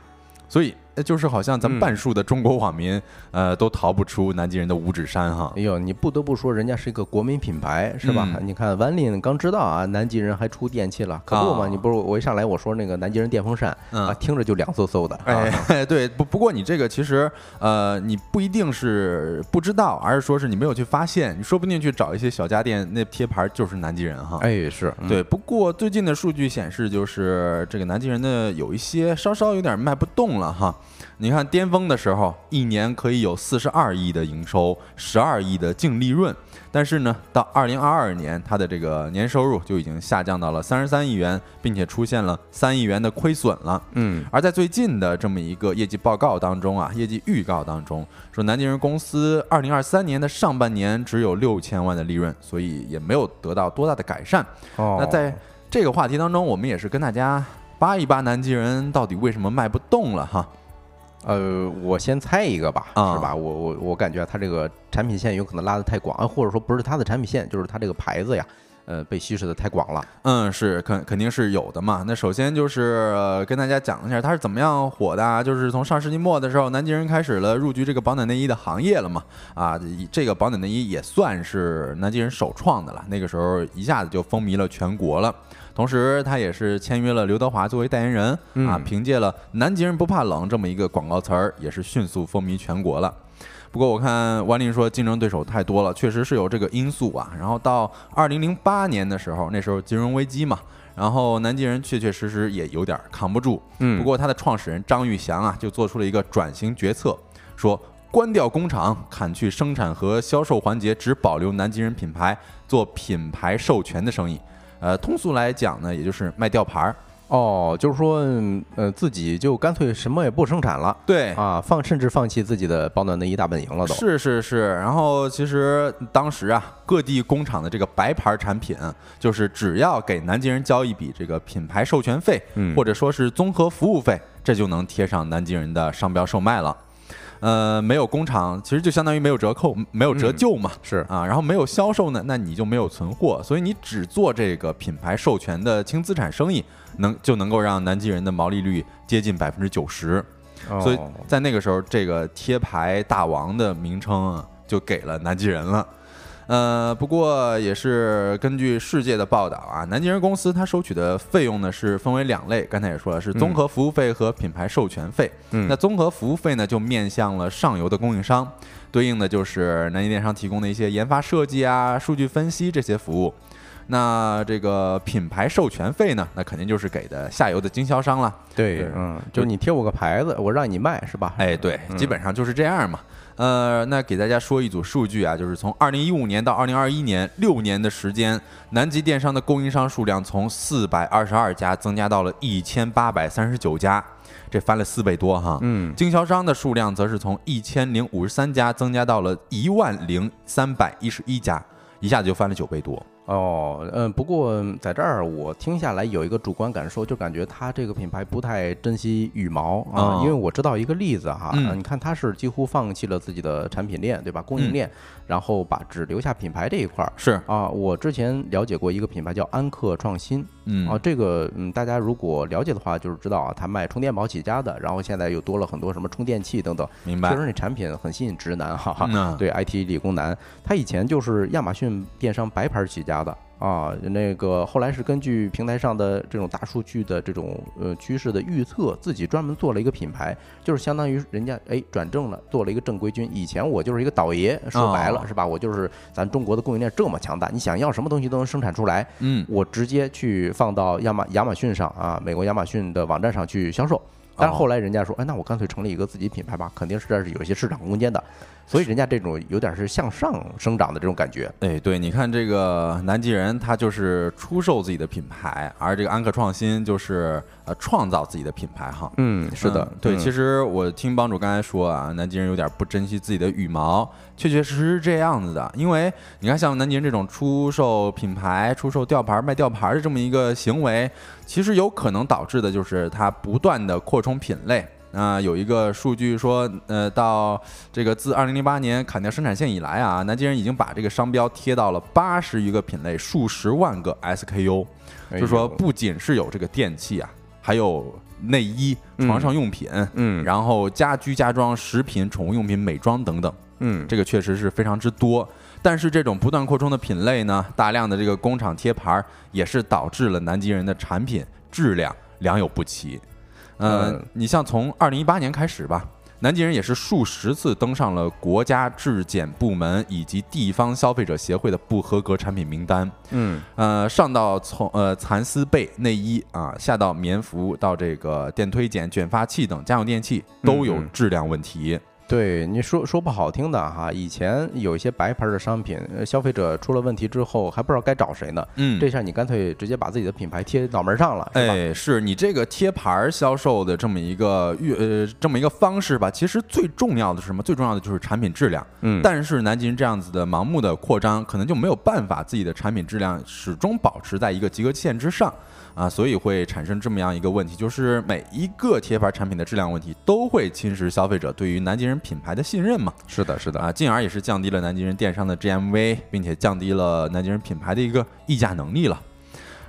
所以呃就是好像咱们嗯半数的中国网民，呃，都逃不出南极人的五指山哈哎。呦，你不得不说，人家是一个国民品牌，是吧？嗯你看万林刚知道啊，南极人还出电器了，可不嘛？啊你不是我一上来我说那个南极人电风扇嗯啊，听着就凉飕飕的。啊哎，对，不不过你这个其实呃，你不一定是不知道，而是说是你没有去发现，你说不定去找一些小家电，那贴牌就是南极人哈。哎，是，嗯对，不过最近的数据显示，就是这个南极人的有一些稍稍有点卖不动了哈。你看巅峰的时候，一年可以有四十二亿的营收，十二亿的净利润，但是呢，到二零二二年，它的这个年收入就已经下降到了三十三亿元，并且出现了三亿元的亏损了。嗯，而在最近的这么一个业绩报告当中啊，业绩预告当中说，南极人公司二零二三年的上半年只有六千万的利润，所以也没有得到多大的改善。哦，那在这个话题当中，我们也是跟大家扒一扒南极人到底为什么卖不动了哈。呃，我先猜一个吧，啊是吧？我我我感觉它这个产品线有可能拉得太广，啊或者说不是它的产品线，就是它这个牌子呀，呃，被稀释的太广了。嗯，是肯肯定是有的嘛。那首先就是、呃跟大家讲一下它是怎么样火的啊，就是从上世纪末的时候，南极人开始了入局这个保暖内衣的行业了嘛。啊，这个保暖内衣也算是南极人首创的了，那个时候一下子就风靡了全国了。同时，他也是签约了刘德华作为代言人啊，嗯凭借了“南极人不怕冷”这么一个广告词儿，也是迅速风靡全国了。不过我看王林说竞争对手太多了，确实是有这个因素啊。然后到二零零八年的时候，那时候金融危机嘛，然后南极人确确实实也有点扛不住。嗯不过他的创始人张玉祥啊，就做出了一个转型决策，说关掉工厂，砍去生产和销售环节，只保留南极人品牌，做品牌授权的生意。呃，通俗来讲呢，也就是卖吊牌儿。哦，就是说，嗯呃，自己就干脆什么也不生产了对啊，放甚至放弃自己的保暖内衣大本营了都。是是是，然后其实当时啊，各地工厂的这个白牌产品，就是只要给南京人交一笔这个品牌授权费，嗯或者说是综合服务费，这就能贴上南京人的商标售卖了。呃，没有工厂，其实就相当于没有折扣，没有折旧嘛。是啊，然后没有销售呢，那你就没有存货，所以你只做这个品牌授权的轻资产生意，能就能够让南极人的毛利率接近百分之九十。所以哦在那个时候，这个贴牌大王的名称啊，就给了南极人了。呃，不过也是根据世界的报道啊，南京人公司它收取的费用呢是分为两类，刚才也说了是综合服务费和品牌授权费。嗯那综合服务费呢就面向了上游的供应商，对应的就是南京电商提供的一些研发设计啊、数据分析这些服务。那这个品牌授权费呢，那肯定就是给的下游的经销商了。对，嗯，就是你贴我个牌子，我让你卖是吧？哎，对，基本上就是这样嘛。呃，那给大家说一组数据啊，就是从二零一五年到二零二一年六年的时间，南极电商的供应商数量从四百二十二家增加到了一千八百三十九家，这翻了四倍多哈。嗯，经销商的数量则是从一千零五十三家增加到了一万零三百一十一家，一下子就翻了九倍多。哦，嗯，不过在这儿我听下来有一个主观感受，就感觉它这个品牌不太珍惜羽毛啊，哦因为我知道一个例子哈，嗯啊你看它是几乎放弃了自己的产品链，对吧？供应嗯链，然后把只留下品牌这一块儿。是，啊，我之前了解过一个品牌叫安克创新嗯，啊，这个嗯，大家如果了解的话，就是知道啊，它卖充电宝起家的，然后现在又多了很多什么充电器等等，明白确。实那产品很吸引直男哈哈。嗯啊对 IT 理工男，他以前就是亚马逊电商白牌起家的啊，那个后来是根据平台上的这种大数据的这种呃趋势的预测，自己专门做了一个品牌，就是相当于人家哎转正了，做了一个正规军。以前我就是一个倒爷，说白了、哦是吧？我就是咱中国的供应链这么强大，你想要什么东西都能生产出来，嗯，我直接去放到亚马亚马逊上啊，美国亚马逊的网站上去销售。但是后来人家说，哎，那我干脆成立一个自己品牌吧，肯定是这是有一些市场空间的，所以人家这种有点是向上生长的这种感觉。哎，对，你看这个南极人，他就是出售自己的品牌，而这个安克创新就是呃创造自己的品牌哈。嗯，是的嗯，对，其实实我听帮主刚才说啊，南极人有点不珍惜自己的羽毛，确确实实是这样子的。因为你看，像南极人这种出售品牌、出售吊牌、卖吊牌的这么一个行为，其实有可能导致的就是它不断的扩充品类。啊、有一个数据说，呃，到这个自二零零八年砍掉生产线以来啊，南京人已经把这个商标贴到了八十余个品类，数十万个 SKU。哎就说不仅是有这个电器啊，还有内衣、床上用品，嗯然后家居家装、食品、宠物用品、美妆等等，嗯，这个确实是非常之多。但是这种不断扩充的品类呢，大量的这个工厂贴牌儿，也是导致了南极人的产品质量良莠不齐。呃嗯，你像从二零一八年开始吧。南极人也是数十次登上了国家质检部门以及地方消费者协会的不合格产品名单。嗯呃，上到从呃蚕丝被内衣啊，下到棉服，到这个电推剪、卷发器等家用电器都有质量问题。对，你说说不好听的哈，以前有一些白牌的商品，呃消费者出了问题之后还不知道该找谁呢。嗯这下你干脆直接把自己的品牌贴脑门上了？哎，是你这个贴牌儿销售的这么一个预呃这么一个方式吧？其实最重要的是什么？最重要的就是产品质量。嗯，但是南极人这样子的盲目的扩张，可能就没有办法自己的产品质量始终保持在一个及格线之上啊，所以会产生这么样一个问题，就是每一个贴牌产品的质量问题都会侵蚀消费者对于南极人品牌的信任嘛。是的，是的，啊，进而也是降低了南极人电商的 GMV，并且降低了南极人品牌的一个溢价能力了。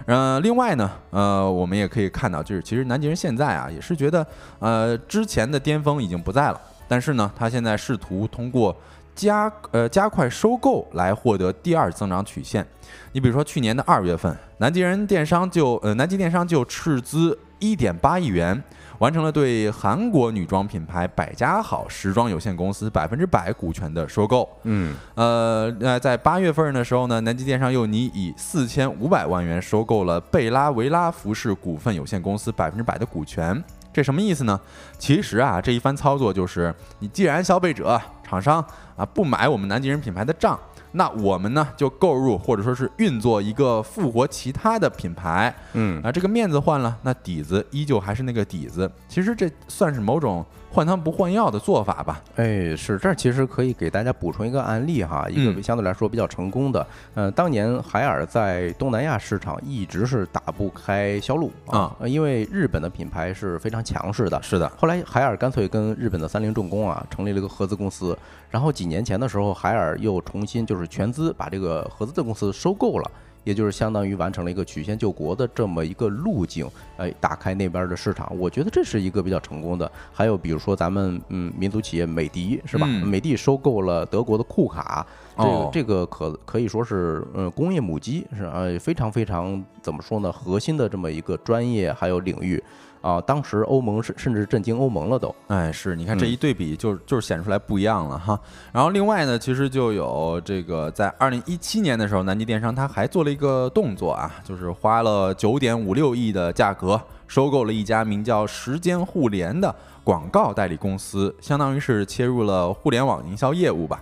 呃，另外呢，呃，我们也可以看到，就是其实南极人现在啊，也是觉得，呃，之前的巅峰已经不在了，但是呢，他现在试图通过加呃加快收购来获得第二增长曲线。你比如说去年的二月份，南极人电商就呃南极电商就斥资一点八亿元。完成了对韩国女装品牌百家好时装有限公司百分之百股权的收购。嗯呃，那在八月份的时候呢，南极电商又拟以四千五百万元收购了贝拉维拉服饰股份有限公司百分之百的股权。这什么意思呢？其实啊，这一番操作就是，你既然消费者、厂商啊不买我们南极人品牌的账，那我们呢就购入或者说是运作一个复活其他的品牌，嗯，啊，这个面子换了，那底子依旧还是那个底子。其实这算是某种换汤不换药的做法吧。哎，是这儿其实可以给大家补充一个案例哈，一个嗯相对来说比较成功的。呃，当年海尔在东南亚市场一直是打不开销路啊呃因为日本的品牌是非常强势的。是的，后来海尔干脆跟日本的三菱重工啊成立了一个合资公司，然后几年前的时候，海尔又重新就是全资把这个合资的公司收购了。也就是相当于完成了一个曲线救国的这么一个路径，哎，打开那边的市场，我觉得这是一个比较成功的。还有比如说咱们嗯民族企业美的是吧？嗯美的收购了德国的库卡，这个、哦这个可可以说是嗯工业母机是呃非常非常怎么说呢核心的这么一个专业还有领域啊，当时欧盟甚甚至震惊欧盟了都。哎，是你看这嗯一对比就，就是显出来不一样了哈。然后另外呢，其实就有这个在二零一七年的时候，南极电商它还做了一个动作啊，就是花了九点五六亿的价格收购了一家名叫时间互联的广告代理公司，相当于是切入了互联网营销业务吧。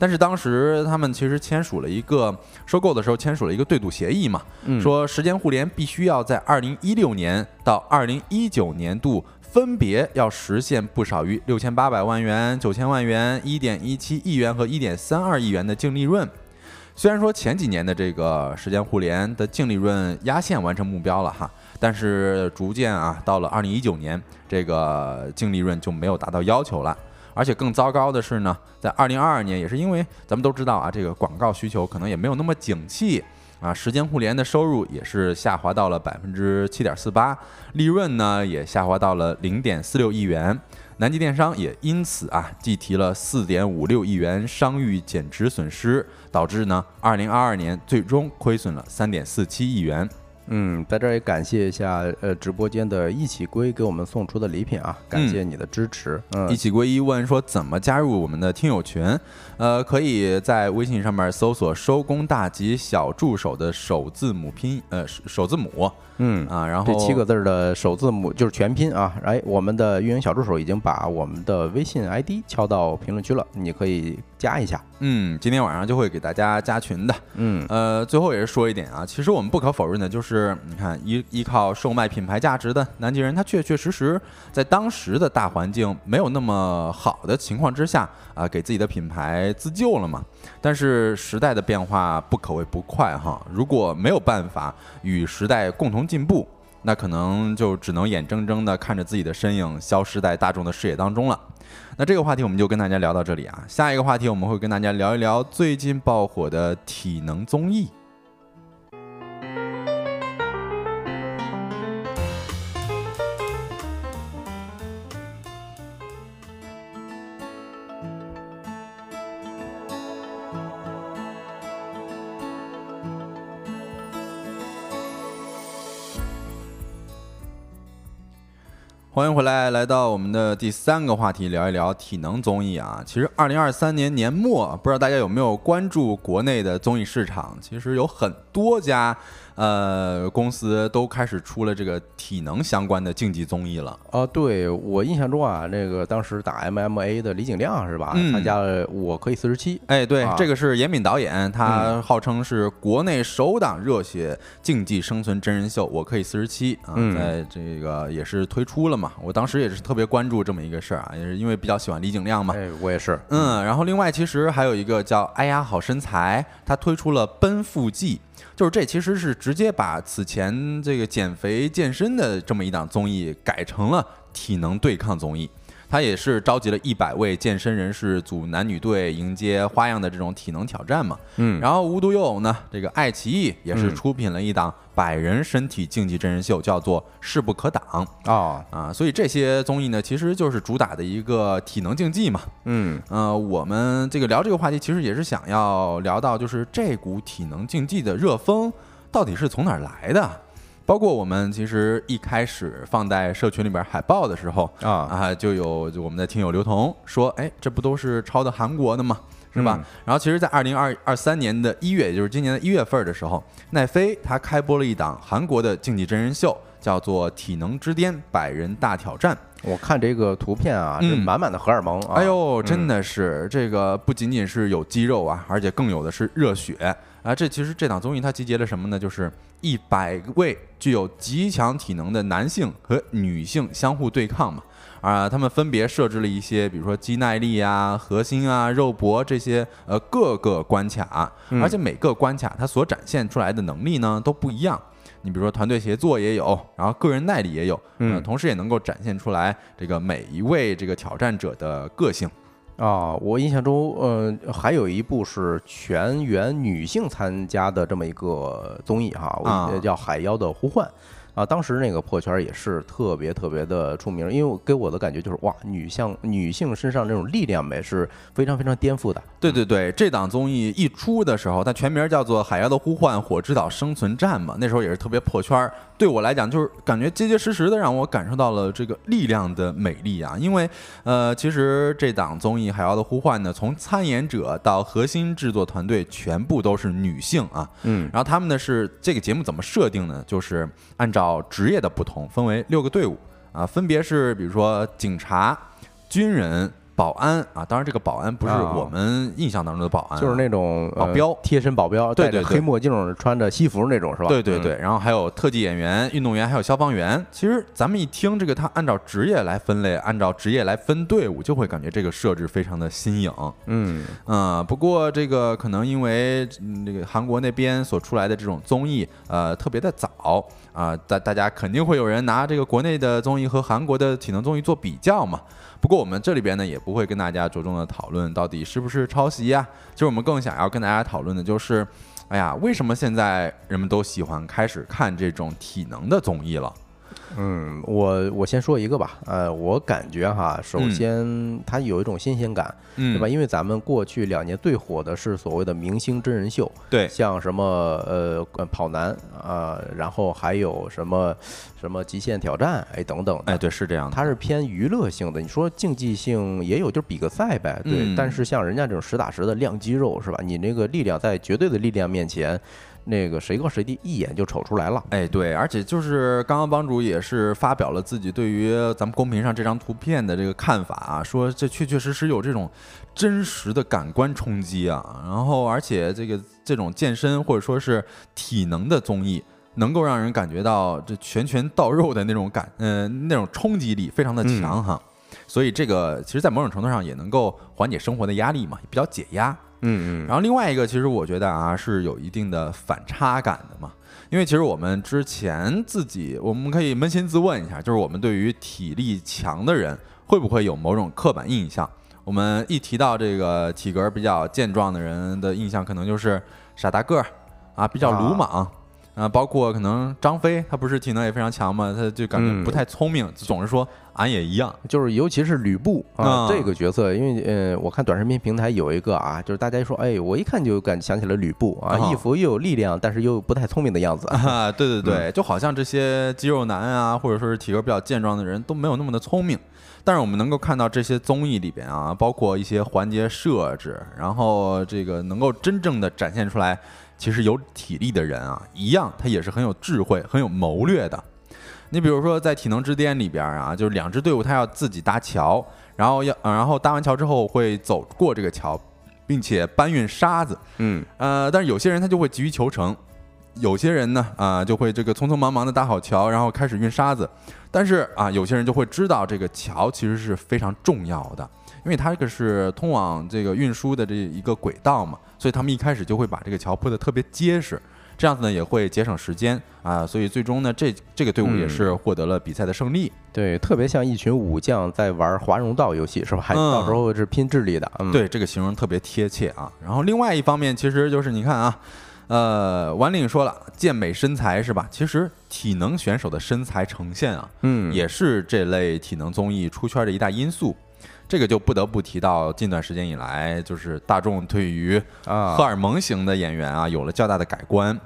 但是当时他们其实签署了一个收购的时候签署了一个对赌协议嘛，嗯说时间互联必须要在二零一六年到二零一九年度分别要实现不少于六千八百万元、九千万元、一点一七亿元和一点三二亿元的净利润。虽然说前几年的这个时间互联的净利润压线完成目标了哈，但是逐渐啊，到了二零一九年，这个净利润就没有达到要求了。而且更糟糕的是呢，在二零二二年，也是因为咱们都知道啊，这个广告需求可能也没有那么景气啊，时间互联的收入也是下滑到了百分之七点四八，利润呢也下滑到了零点四六亿元。南极电商也因此啊，计提了四点五六亿元商誉减值损失，导致呢，二零二二年最终亏损了三点四七亿元。嗯，在这儿也感谢一下呃直播间的一起归给我们送出的礼品啊，感谢你的支持。嗯，一起归一问说怎么加入我们的听友群？呃，可以在微信上面搜索“收工大吉小助手”的首字母拼呃首字母。嗯啊，然后这七个字儿的首字母就是全拼啊。哎，我们的运营小助手已经把我们的微信 ID 敲到评论区了，你可以加一下。嗯，今天晚上就会给大家加群的。嗯，呃，最后也是说一点啊，其实我们不可否认的就是，你看依依靠售卖品牌价值的南极人，他确确实实在当时的大环境没有那么好的情况之下啊，给自己的品牌自救了嘛。但是时代的变化不可谓不快哈，如果没有办法与时代共同进步，那可能就只能眼睁睁地看着自己的身影消失在大众的视野当中了。那这个话题我们就跟大家聊到这里啊，下一个话题我们会跟大家聊一聊最近爆火的体能综艺。回来，来到我们的第三个话题，聊一聊体能综艺啊。其实，二零二三年年末，不知道大家有没有关注国内的综艺市场？其实有很多家。呃，公司都开始出了这个体能相关的竞技综艺了。哦，对我印象中啊，那个当时打 MMA 的李景亮是吧？参加了《我可以四十七》。哎，对，这个是严敏导演，他号称是国内首档热血竞技生存真人秀《我可以四十七》啊，在这个也是推出了嘛。我当时也是特别关注这么一个事儿啊，也是因为比较喜欢李景亮嘛。哎，我也是。嗯，然后另外其实还有一个叫“哎呀好身材”，他推出了《奔赴记》。就是这其实是直接把此前这个减肥健身的这么一档综艺改成了体能对抗综艺。他也是召集了一百位健身人士组男女队，迎接花样的这种体能挑战嘛。嗯，然后无独有偶呢，这个爱奇艺也是出品了一档百人身体竞技真人秀，叫做《势不可挡》哦啊。所以这些综艺呢，其实就是主打的一个体能竞技嘛。嗯，呃，我们这个聊这个话题，其实也是想要聊到，就是这股体能竞技的热风到底是从哪儿来的。包括我们其实一开始放在社群里边海报的时候啊啊，就有我们的听友刘彤说，哎，这不都是抄的韩国的吗？是吧？然后其实，在二零二二三年的一月，也就是今年的一月份的时候，奈飞它开播了一档韩国的竞技真人秀，叫做《体能之巅百人大挑战》。我看这个图片啊，这满满的荷尔蒙。哎呦，真的是这个不仅仅是有肌肉啊，而且更有的是热血。啊，这其实这档综艺它集结了什么呢？就是一百位具有极强体能的男性和女性相互对抗嘛。啊，他们分别设置了一些，比如说肌耐力啊、核心啊、肉搏这些呃各个关卡，而且每个关卡它所展现出来的能力呢都不一样。你比如说团队协作也有，然后个人耐力也有，嗯，同时也能够展现出来这个每一位这个挑战者的个性。啊，我印象中，呃，还有一部是全员女性参加的这么一个综艺哈，叫《海妖的呼唤》。啊，当时那个破圈也是特别特别的出名，因为给我的感觉就是哇，女性女性身上这种力量美是非常非常颠覆的。对对对，这档综艺一出的时候，它全名叫做《海妖的呼唤：火之岛生存战》嘛，那时候也是特别破圈。对我来讲，就是感觉结结实实的让我感受到了这个力量的美丽啊！因为呃，其实这档综艺《海妖的呼唤》呢，从参演者到核心制作团队全部都是女性啊。嗯，然后他们呢是这个节目怎么设定呢？就是按照职业的不同，分为六个队伍啊，分别是比如说警察、军人。保安啊，当然这个保安不是我们印象当中的保安，就是那种保镖，贴身保镖，戴着黑墨镜，穿着西服那种，是吧？对对对。然后还有特技演员、运动员，还有消防员。其实咱们一听这个，他按照职业来分类，按照职业来分队伍，就会感觉这个设置非常的新颖。嗯嗯。不过这个可能因为那个韩国那边所出来的这种综艺，呃，特别的早啊，大大家肯定会有人拿这个国内的综艺和韩国的体能综艺做比较嘛。不过我们这里边呢，也不会跟大家着重的讨论到底是不是抄袭呀。其实我们更想要跟大家讨论的就是，哎呀，为什么现在人们都喜欢开始看这种体能的综艺了？嗯，我我先说一个吧，呃，我感觉哈，首先它有一种新鲜感，对吧？因为咱们过去两年最火的是所谓的明星真人秀，对，像什么呃跑男啊，然后还有什么什么极限挑战，哎等等，哎，对，是这样，它是偏娱乐性的。你说竞技性也有，就是比个赛呗，对。但是像人家这种实打实的亮肌肉，是吧？你那个力量在绝对的力量面前。那个谁高谁低，一眼就瞅出来了。哎，对，而且就是刚刚帮主也是发表了自己对于咱们公屏上这张图片的这个看法啊，说这确确实实有这种真实的感官冲击啊。然后，而且这个这种健身或者说是体能的综艺，能够让人感觉到这拳拳到肉的那种感，嗯，那种冲击力非常的强哈。所以这个其实，在某种程度上也能够缓解生活的压力嘛，比较解压。嗯嗯，然后另外一个，其实我觉得啊，是有一定的反差感的嘛。因为其实我们之前自己，我们可以扪心自问一下，就是我们对于体力强的人，会不会有某种刻板印象？我们一提到这个体格比较健壮的人的印象，可能就是傻大个儿啊，比较鲁莽。啊，包括可能张飞，他不是体能也非常强嘛，他就感觉不太聪明，总是说俺也一样。就是尤其是吕布啊这个角色，因为呃，我看短视频平台有一个啊，就是大家说，哎，我一看就感想起了吕布啊，一副又有力量，但是又不太聪明的样子。啊，对对对，就好像这些肌肉男啊，或者说是体格比较健壮的人都没有那么的聪明。但是我们能够看到这些综艺里边啊，包括一些环节设置，然后这个能够真正的展现出来。其实有体力的人啊，一样，他也是很有智慧、很有谋略的。你比如说，在体能之巅里边啊，就是两支队伍，他要自己搭桥，然后要，然后搭完桥之后会走过这个桥，并且搬运沙子。嗯，呃，但是有些人他就会急于求成，有些人呢，啊，就会这个匆匆忙忙的搭好桥，然后开始运沙子。但是啊，有些人就会知道这个桥其实是非常重要的。因为它这个是通往这个运输的这一个轨道嘛，所以他们一开始就会把这个桥铺的特别结实，这样子呢也会节省时间啊，所以最终呢这这个队伍也是获得了比赛的胜利。对，特别像一群武将在玩华容道游戏是吧？还到时候是拼智力的。对，这个形容特别贴切啊。然后另外一方面，其实就是你看啊，呃，王岭说了健美身材是吧？其实体能选手的身材呈现啊，嗯，也是这类体能综艺出圈的一大因素。这个就不得不提到近段时间以来，就是大众对于啊荷尔蒙型的演员啊有了较大的改观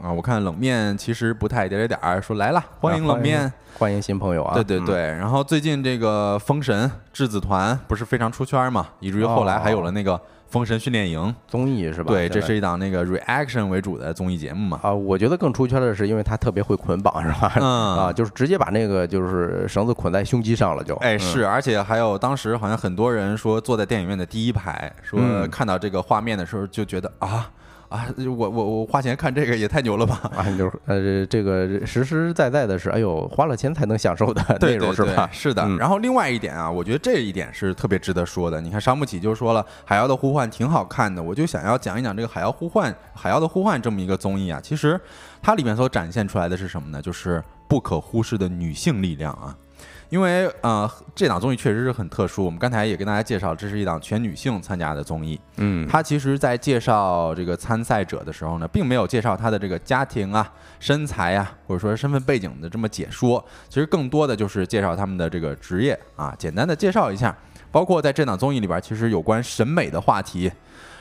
啊。我看冷面其实不太点点点儿说来了，欢迎冷面，欢迎新朋友啊。对对对，然后最近这个封神质子团不是非常出圈嘛，以至于后来还有了那个。封神训练营综艺是吧？对，这是一档那个 reaction 为主的综艺节目嘛。啊，我觉得更出圈的是，因为他特别会捆绑，是吧？嗯啊，就是直接把那个就是绳子捆在胸肌上了，就。哎，是，而且还有当时好像很多人说坐在电影院的第一排，说看到这个画面的时候就觉得啊。啊，我我我花钱看这个也太牛了吧！啊，就是呃，这个实实在在的是，哎呦，花了钱才能享受的内容是吧？是的。然后另外一点啊，我觉得这一点是特别值得说的。你看，伤不起就说了，《海妖的呼唤》挺好看的，我就想要讲一讲这个《海妖呼唤》《海妖的呼唤》这么一个综艺啊。其实它里面所展现出来的是什么呢？就是不可忽视的女性力量啊。因为呃，这档综艺确实是很特殊。我们刚才也跟大家介绍，这是一档全女性参加的综艺。嗯，它其实，在介绍这个参赛者的时候呢，并没有介绍她的这个家庭啊、身材啊，或者说身份背景的这么解说。其实更多的就是介绍他们的这个职业啊，简单的介绍一下。包括在这档综艺里边，其实有关审美的话题，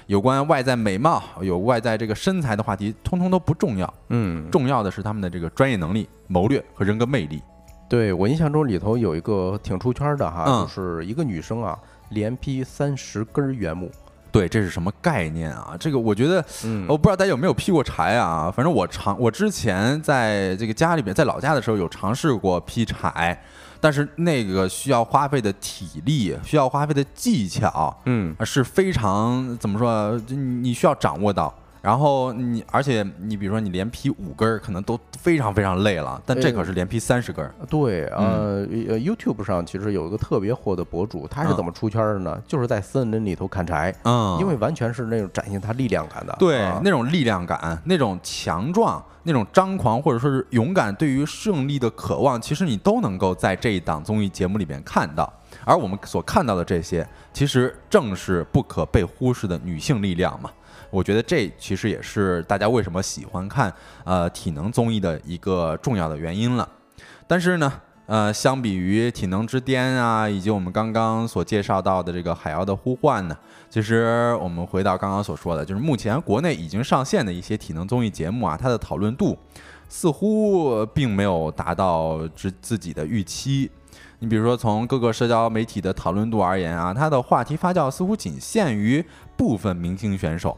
有关外在美貌、有外在这个身材的话题，通通都不重要。嗯，重要的是他们的这个专业能力、谋略和人格魅力。对我印象中里头有一个挺出圈的哈，就是一个女生啊，连劈三十根原木。对，这是什么概念啊？这个我觉得，我不知道大家有没有劈过柴啊？反正我尝，我之前在这个家里边，在老家的时候有尝试过劈柴，但是那个需要花费的体力，需要花费的技巧，嗯，是非常怎么说？你需要掌握到。然后你，而且你比如说你连劈五根儿，可能都非常非常累了。但这可是连劈三十根儿。对，呃，YouTube 上其实有一个特别火的博主，他是怎么出圈的呢？就是在森林里头砍柴。嗯，因为完全是那种展现他力量感的。对，那种力量感，那种强壮，那种张狂，或者说是勇敢，对于胜利的渴望，其实你都能够在这一档综艺节目里面看到。而我们所看到的这些，其实正是不可被忽视的女性力量嘛。我觉得这其实也是大家为什么喜欢看呃体能综艺的一个重要的原因了。但是呢，呃，相比于《体能之巅》啊，以及我们刚刚所介绍到的这个《海妖的呼唤》呢，其实我们回到刚刚所说的，就是目前国内已经上线的一些体能综艺节目啊，它的讨论度似乎并没有达到自自己的预期。你比如说，从各个社交媒体的讨论度而言啊，它的话题发酵似乎仅限于部分明星选手，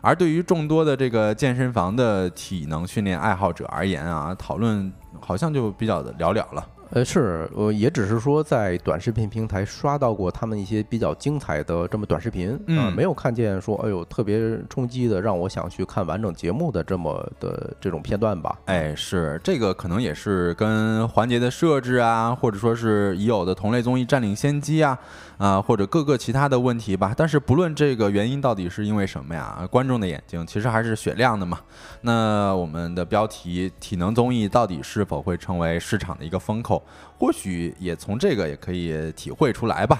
而对于众多的这个健身房的体能训练爱好者而言啊，讨论好像就比较的寥寥了。呃，是，呃也只是说在短视频平台刷到过他们一些比较精彩的这么短视频，嗯，没有看见说，哎呦，特别冲击的，让我想去看完整节目的这么的这种片段吧。哎，是，这个可能也是跟环节的设置啊，或者说是已有的同类综艺占领先机啊。啊，或者各个其他的问题吧，但是不论这个原因到底是因为什么呀，观众的眼睛其实还是雪亮的嘛。那我们的标题体能综艺到底是否会成为市场的一个风口，或许也从这个也可以体会出来吧。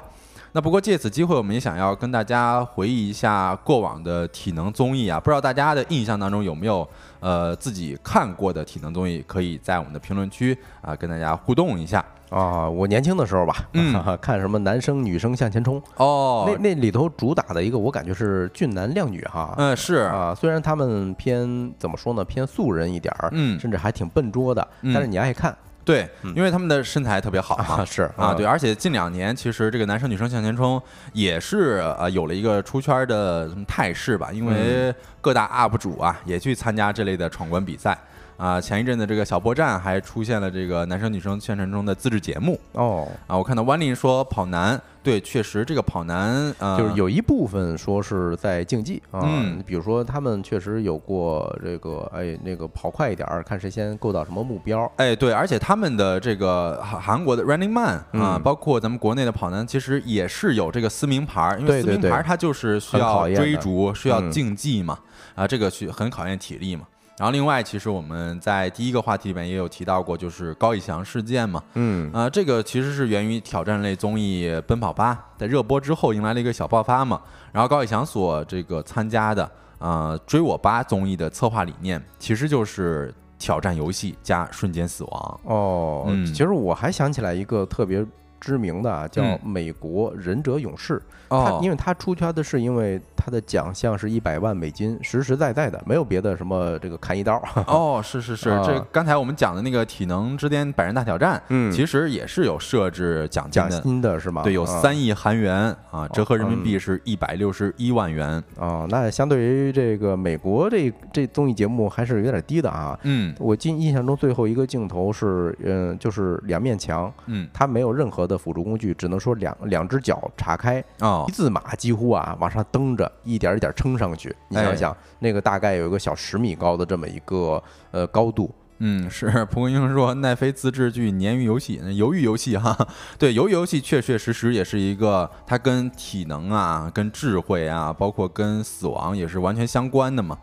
那不过借此机会，我们也想要跟大家回忆一下过往的体能综艺啊，不知道大家的印象当中有没有呃自己看过的体能综艺，可以在我们的评论区啊跟大家互动一下。啊，我年轻的时候吧，看什么男生女生向前冲哦，那那里头主打的一个，我感觉是俊男靓女哈，嗯是。啊，虽然他们偏怎么说呢，偏素人一点儿，嗯，甚至还挺笨拙的，但是你爱看，对，因为他们的身材特别好嘛，是啊，对，而且近两年其实这个男生女生向前冲也是呃有了一个出圈的态势吧，因为各大 UP 主啊也去参加这类的闯关比赛。啊，前一阵的这个小破站还出现了这个男生女生宣传中的自制节目哦。啊，我看到万林说跑男，对，确实这个跑男呃，就是有一部分说是在竞技啊，比如说他们确实有过这个哎那个跑快一点儿，看谁先够到什么目标。哎，对，而且他们的这个韩韩国的 Running Man 啊，包括咱们国内的跑男，其实也是有这个撕名牌，因为撕名牌它就是需要追逐，需要竞技嘛，啊，这个去很考验体力嘛。然后另外，其实我们在第一个话题里面也有提到过，就是高以翔事件嘛。嗯，啊，这个其实是源于挑战类综艺《奔跑吧》在热播之后迎来了一个小爆发嘛。然后高以翔所这个参加的啊《追我吧》综艺的策划理念，其实就是挑战游戏加瞬间死亡。哦，其实我还想起来一个特别。知名的啊叫《美国忍者勇士》，他因为他出圈的是因为他的奖项是一百万美金，实实在在的，没有别的什么这个砍一刀。哦，是是是，这刚才我们讲的那个体能之巅百人大挑战，嗯，其实也是有设置奖金奖金的是吗？对，有三亿韩元啊，折合人民币是一百六十一万元。哦，那相对于这个美国这这综艺节目还是有点低的啊。嗯，我记印象中最后一个镜头是，嗯，就是两面墙，嗯，它没有任何。的辅助工具只能说两两只脚岔开啊，一字马几乎啊往上蹬着，一点一点撑上去。你想想，那个大概有一个小十米高的这么一个呃高度。嗯，是蒲公英说奈飞自制剧《鲶鱼游戏》，鱿鱼游戏哈，对，鱿鱼游戏确确实实也是一个，它跟体能啊、跟智慧啊，包括跟死亡也是完全相关的嘛。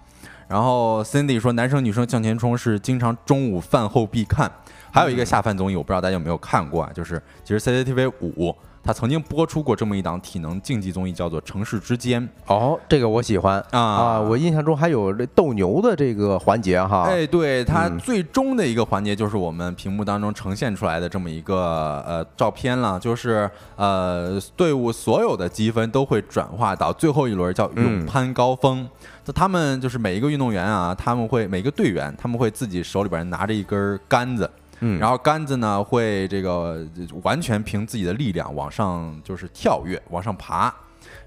然后 Cindy 说男生女生向前冲是经常中午饭后必看。还有一个下饭综艺，我不知道大家有没有看过啊？就是其实 CCTV 五，它曾经播出过这么一档体能竞技综艺，叫做《城市之间》。哦，这个我喜欢啊啊！我印象中还有这斗牛的这个环节哈。哎，对，它最终的一个环节就是我们屏幕当中呈现出来的这么一个呃照片了，就是呃队伍所有的积分都会转化到最后一轮叫勇攀高峰。那他们就是每一个运动员啊，他们会每个队员他们会自己手里边拿着一根杆子。嗯，然后杆子呢会这个完全凭自己的力量往上就是跳跃往上爬，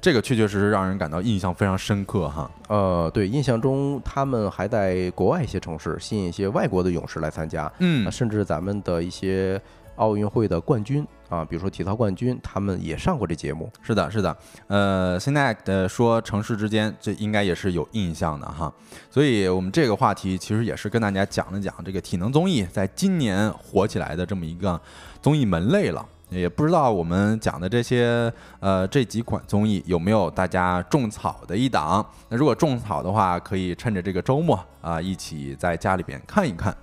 这个确确实实让人感到印象非常深刻哈。呃，对，印象中他们还在国外一些城市吸引一些外国的勇士来参加，嗯，甚至咱们的一些。奥运会的冠军啊，比如说体操冠军，他们也上过这节目。是的，是的。呃，现在的说城市之间，这应该也是有印象的哈。所以我们这个话题其实也是跟大家讲了讲这个体能综艺在今年火起来的这么一个综艺门类了。也不知道我们讲的这些呃这几款综艺有没有大家种草的一档？那如果种草的话，可以趁着这个周末啊，一起在家里边看一看。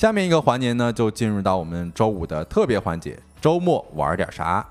下面一个环节呢，就进入到我们周五的特别环节，周末玩点啥？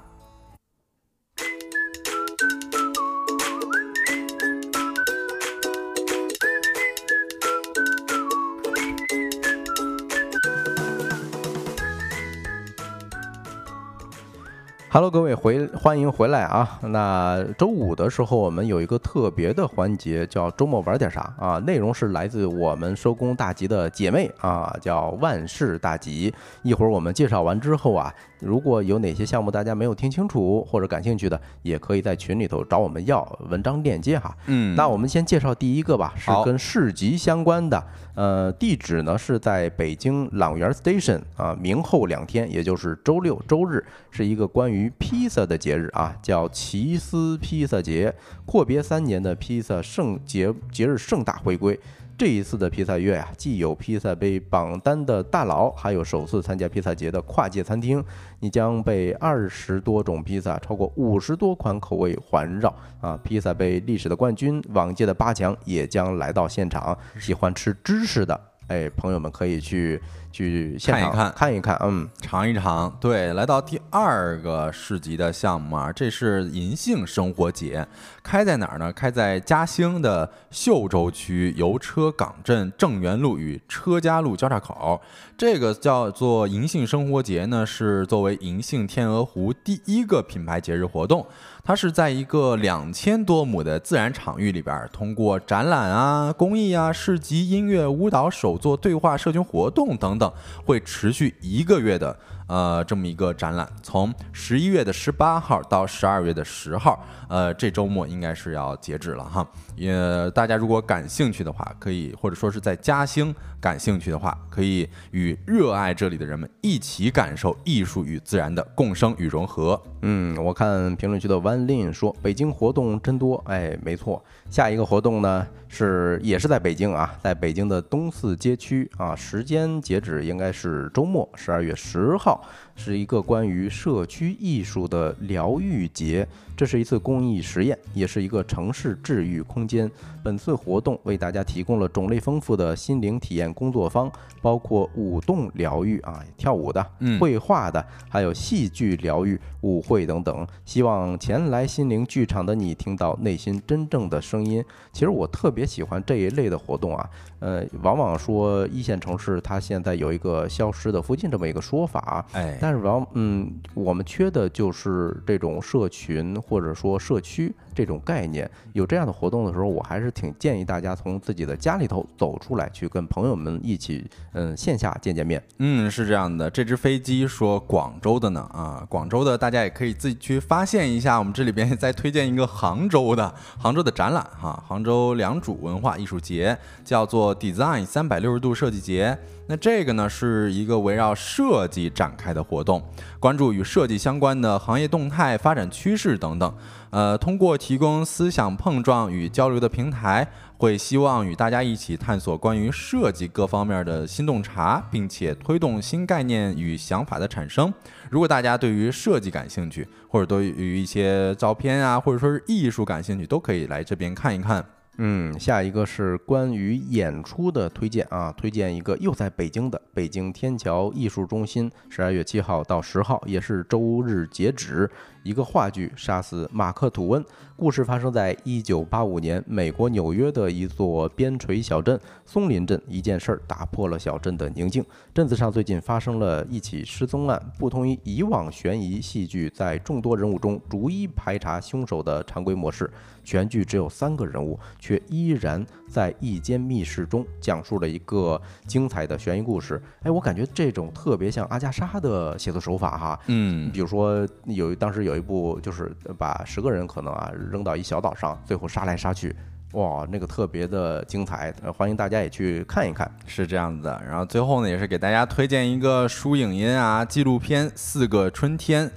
Hello，各位回欢迎回来啊！那周五的时候，我们有一个特别的环节，叫周末玩点啥啊？内容是来自我们收工大吉的姐妹啊，叫万事大吉。一会儿我们介绍完之后啊，如果有哪些项目大家没有听清楚或者感兴趣的，也可以在群里头找我们要文章链接哈。嗯，那我们先介绍第一个吧，是跟市集相关的。呃，地址呢是在北京朗园 Station 啊，明后两天，也就是周六周日，是一个关于披萨的节日啊，叫奇思披萨节。阔别三年的披萨盛节节日盛大回归。这一次的披萨月啊，既有披萨杯榜单的大佬，还有首次参加披萨节的跨界餐厅。你将被二十多种披萨、超过五十多款口味环绕啊！披萨杯历史的冠军，往届的八强也将来到现场。喜欢吃芝士的，哎，朋友们可以去去现场看一看看一看，嗯，尝一尝。对，来到第二个市集的项目啊，这是银杏生活节，开在哪儿呢？开在嘉兴的秀洲区油车港镇正源路与车家路交叉口。这个叫做银杏生活节呢，是作为银杏天鹅湖第一个品牌节日活动。它是在一个两千多亩的自然场域里边，通过展览啊、公益啊、市集、音乐、舞蹈、手作、对话、社群活动等等，会持续一个月的呃这么一个展览，从十一月的十八号到十二月的十号，呃，这周末应该是要截止了哈。也大家如果感兴趣的话，可以或者说是在嘉兴感兴趣的话，可以与热爱这里的人们一起感受艺术与自然的共生与融合。嗯，我看评论区的 One Lin 说北京活动真多，哎，没错，下一个活动呢是也是在北京啊，在北京的东四街区啊，时间截止应该是周末，十二月十号，是一个关于社区艺术的疗愈节。这是一次公益实验，也是一个城市治愈空间。本次活动为大家提供了种类丰富的心灵体验工作坊，包括舞动疗愈啊，跳舞的、嗯绘画的，还有戏剧疗愈、舞会等等。希望前来心灵剧场的你听到内心真正的声音。其实我特别喜欢这一类的活动啊，呃，往往说一线城市它现在有一个消失的附近这么一个说法，哎，但是往嗯，我们缺的就是这种社群或者说社区这种概念。有这样的活动的时候，我还是挺建议大家从自己的家里头走出来，去跟朋友们一起，嗯，线下见见面。嗯，是这样的。这只飞机说广州的呢，啊，广州的大家也可以自己去发现一下。我们这里边再推荐一个杭州的，杭州的展览哈，杭州良渚文化艺术节叫做 Design 三百六十度设计节。那这个呢是一个围绕设计展开的活动，关注与设计相关的行业动态、发展趋势等等。呃，通过提供思想碰撞与交流的平台，会希望与大家一起探索关于设计各方面的新洞察，并且推动新概念与想法的产生。如果大家对于设计感兴趣，或者对于一些照片啊，或者说是艺术感兴趣，都可以来这边看一看。嗯，下一个是关于演出的推荐啊，推荐一个又在北京的北京天桥艺术中心，十二月七号到十号，也是周日截止。一个话剧《杀死马克·吐温》，故事发生在一九八五年美国纽约的一座边陲小镇松林镇。一件事儿打破了小镇的宁静。镇子上最近发生了一起失踪案，不同于以往悬疑戏剧在众多人物中逐一排查凶手的常规模式，全剧只有三个人物，却依然在一间密室中讲述了一个精彩的悬疑故事。哎，我感觉这种特别像阿加莎的写作手法哈。嗯比如说有当时有一部就是把十个人可能啊扔到一小岛上，最后杀来杀去，哇，那个特别的精彩，呃欢迎大家也去看一看。是这样子的。然后最后呢，也是给大家推荐一个书影音啊纪录片《四个春天》。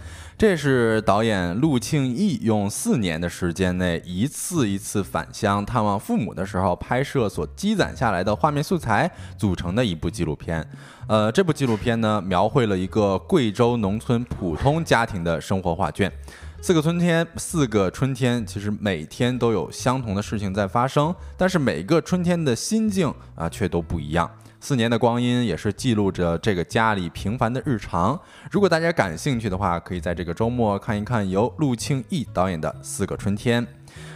这是导演陆庆义用四年的时间内，一次一次返乡探望父母的时候拍摄所积攒下来的画面素材组成的一部纪录片。呃，这部纪录片呢，描绘了一个贵州农村普通家庭的生活画卷。四个春天，四个春天，其实每天都有相同的事情在发生，但是每个春天的心境啊，却都不一样。四年的光阴也是记录着这个家里平凡的日常。如果大家感兴趣的话，可以在这个周末看一看由陆庆义导演的《四个春天》。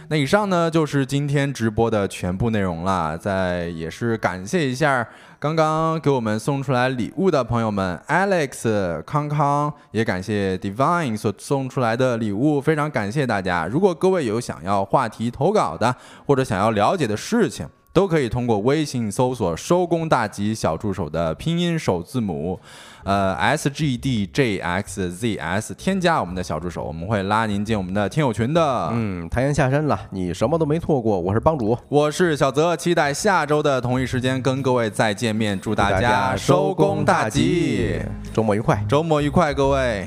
那以上呢就是今天直播的全部内容了，再也是感谢一下刚刚给我们送出来礼物的朋友们，Alex、康康，也感谢 Divine 所送出来的礼物，非常感谢大家。如果各位有想要话题投稿的，或者想要了解的事情，都可以通过微信搜索“收工大吉小助手”的拼音首字母。呃，S G D J X Z S，添加我们的小助手，我们会拉您进我们的听友群的。嗯，太阳下山了，你什么都没错过。我是帮主，我是小泽，期待下周的同一时间跟各位再见面。祝大家收工大吉，周末愉快，周末愉快，各位。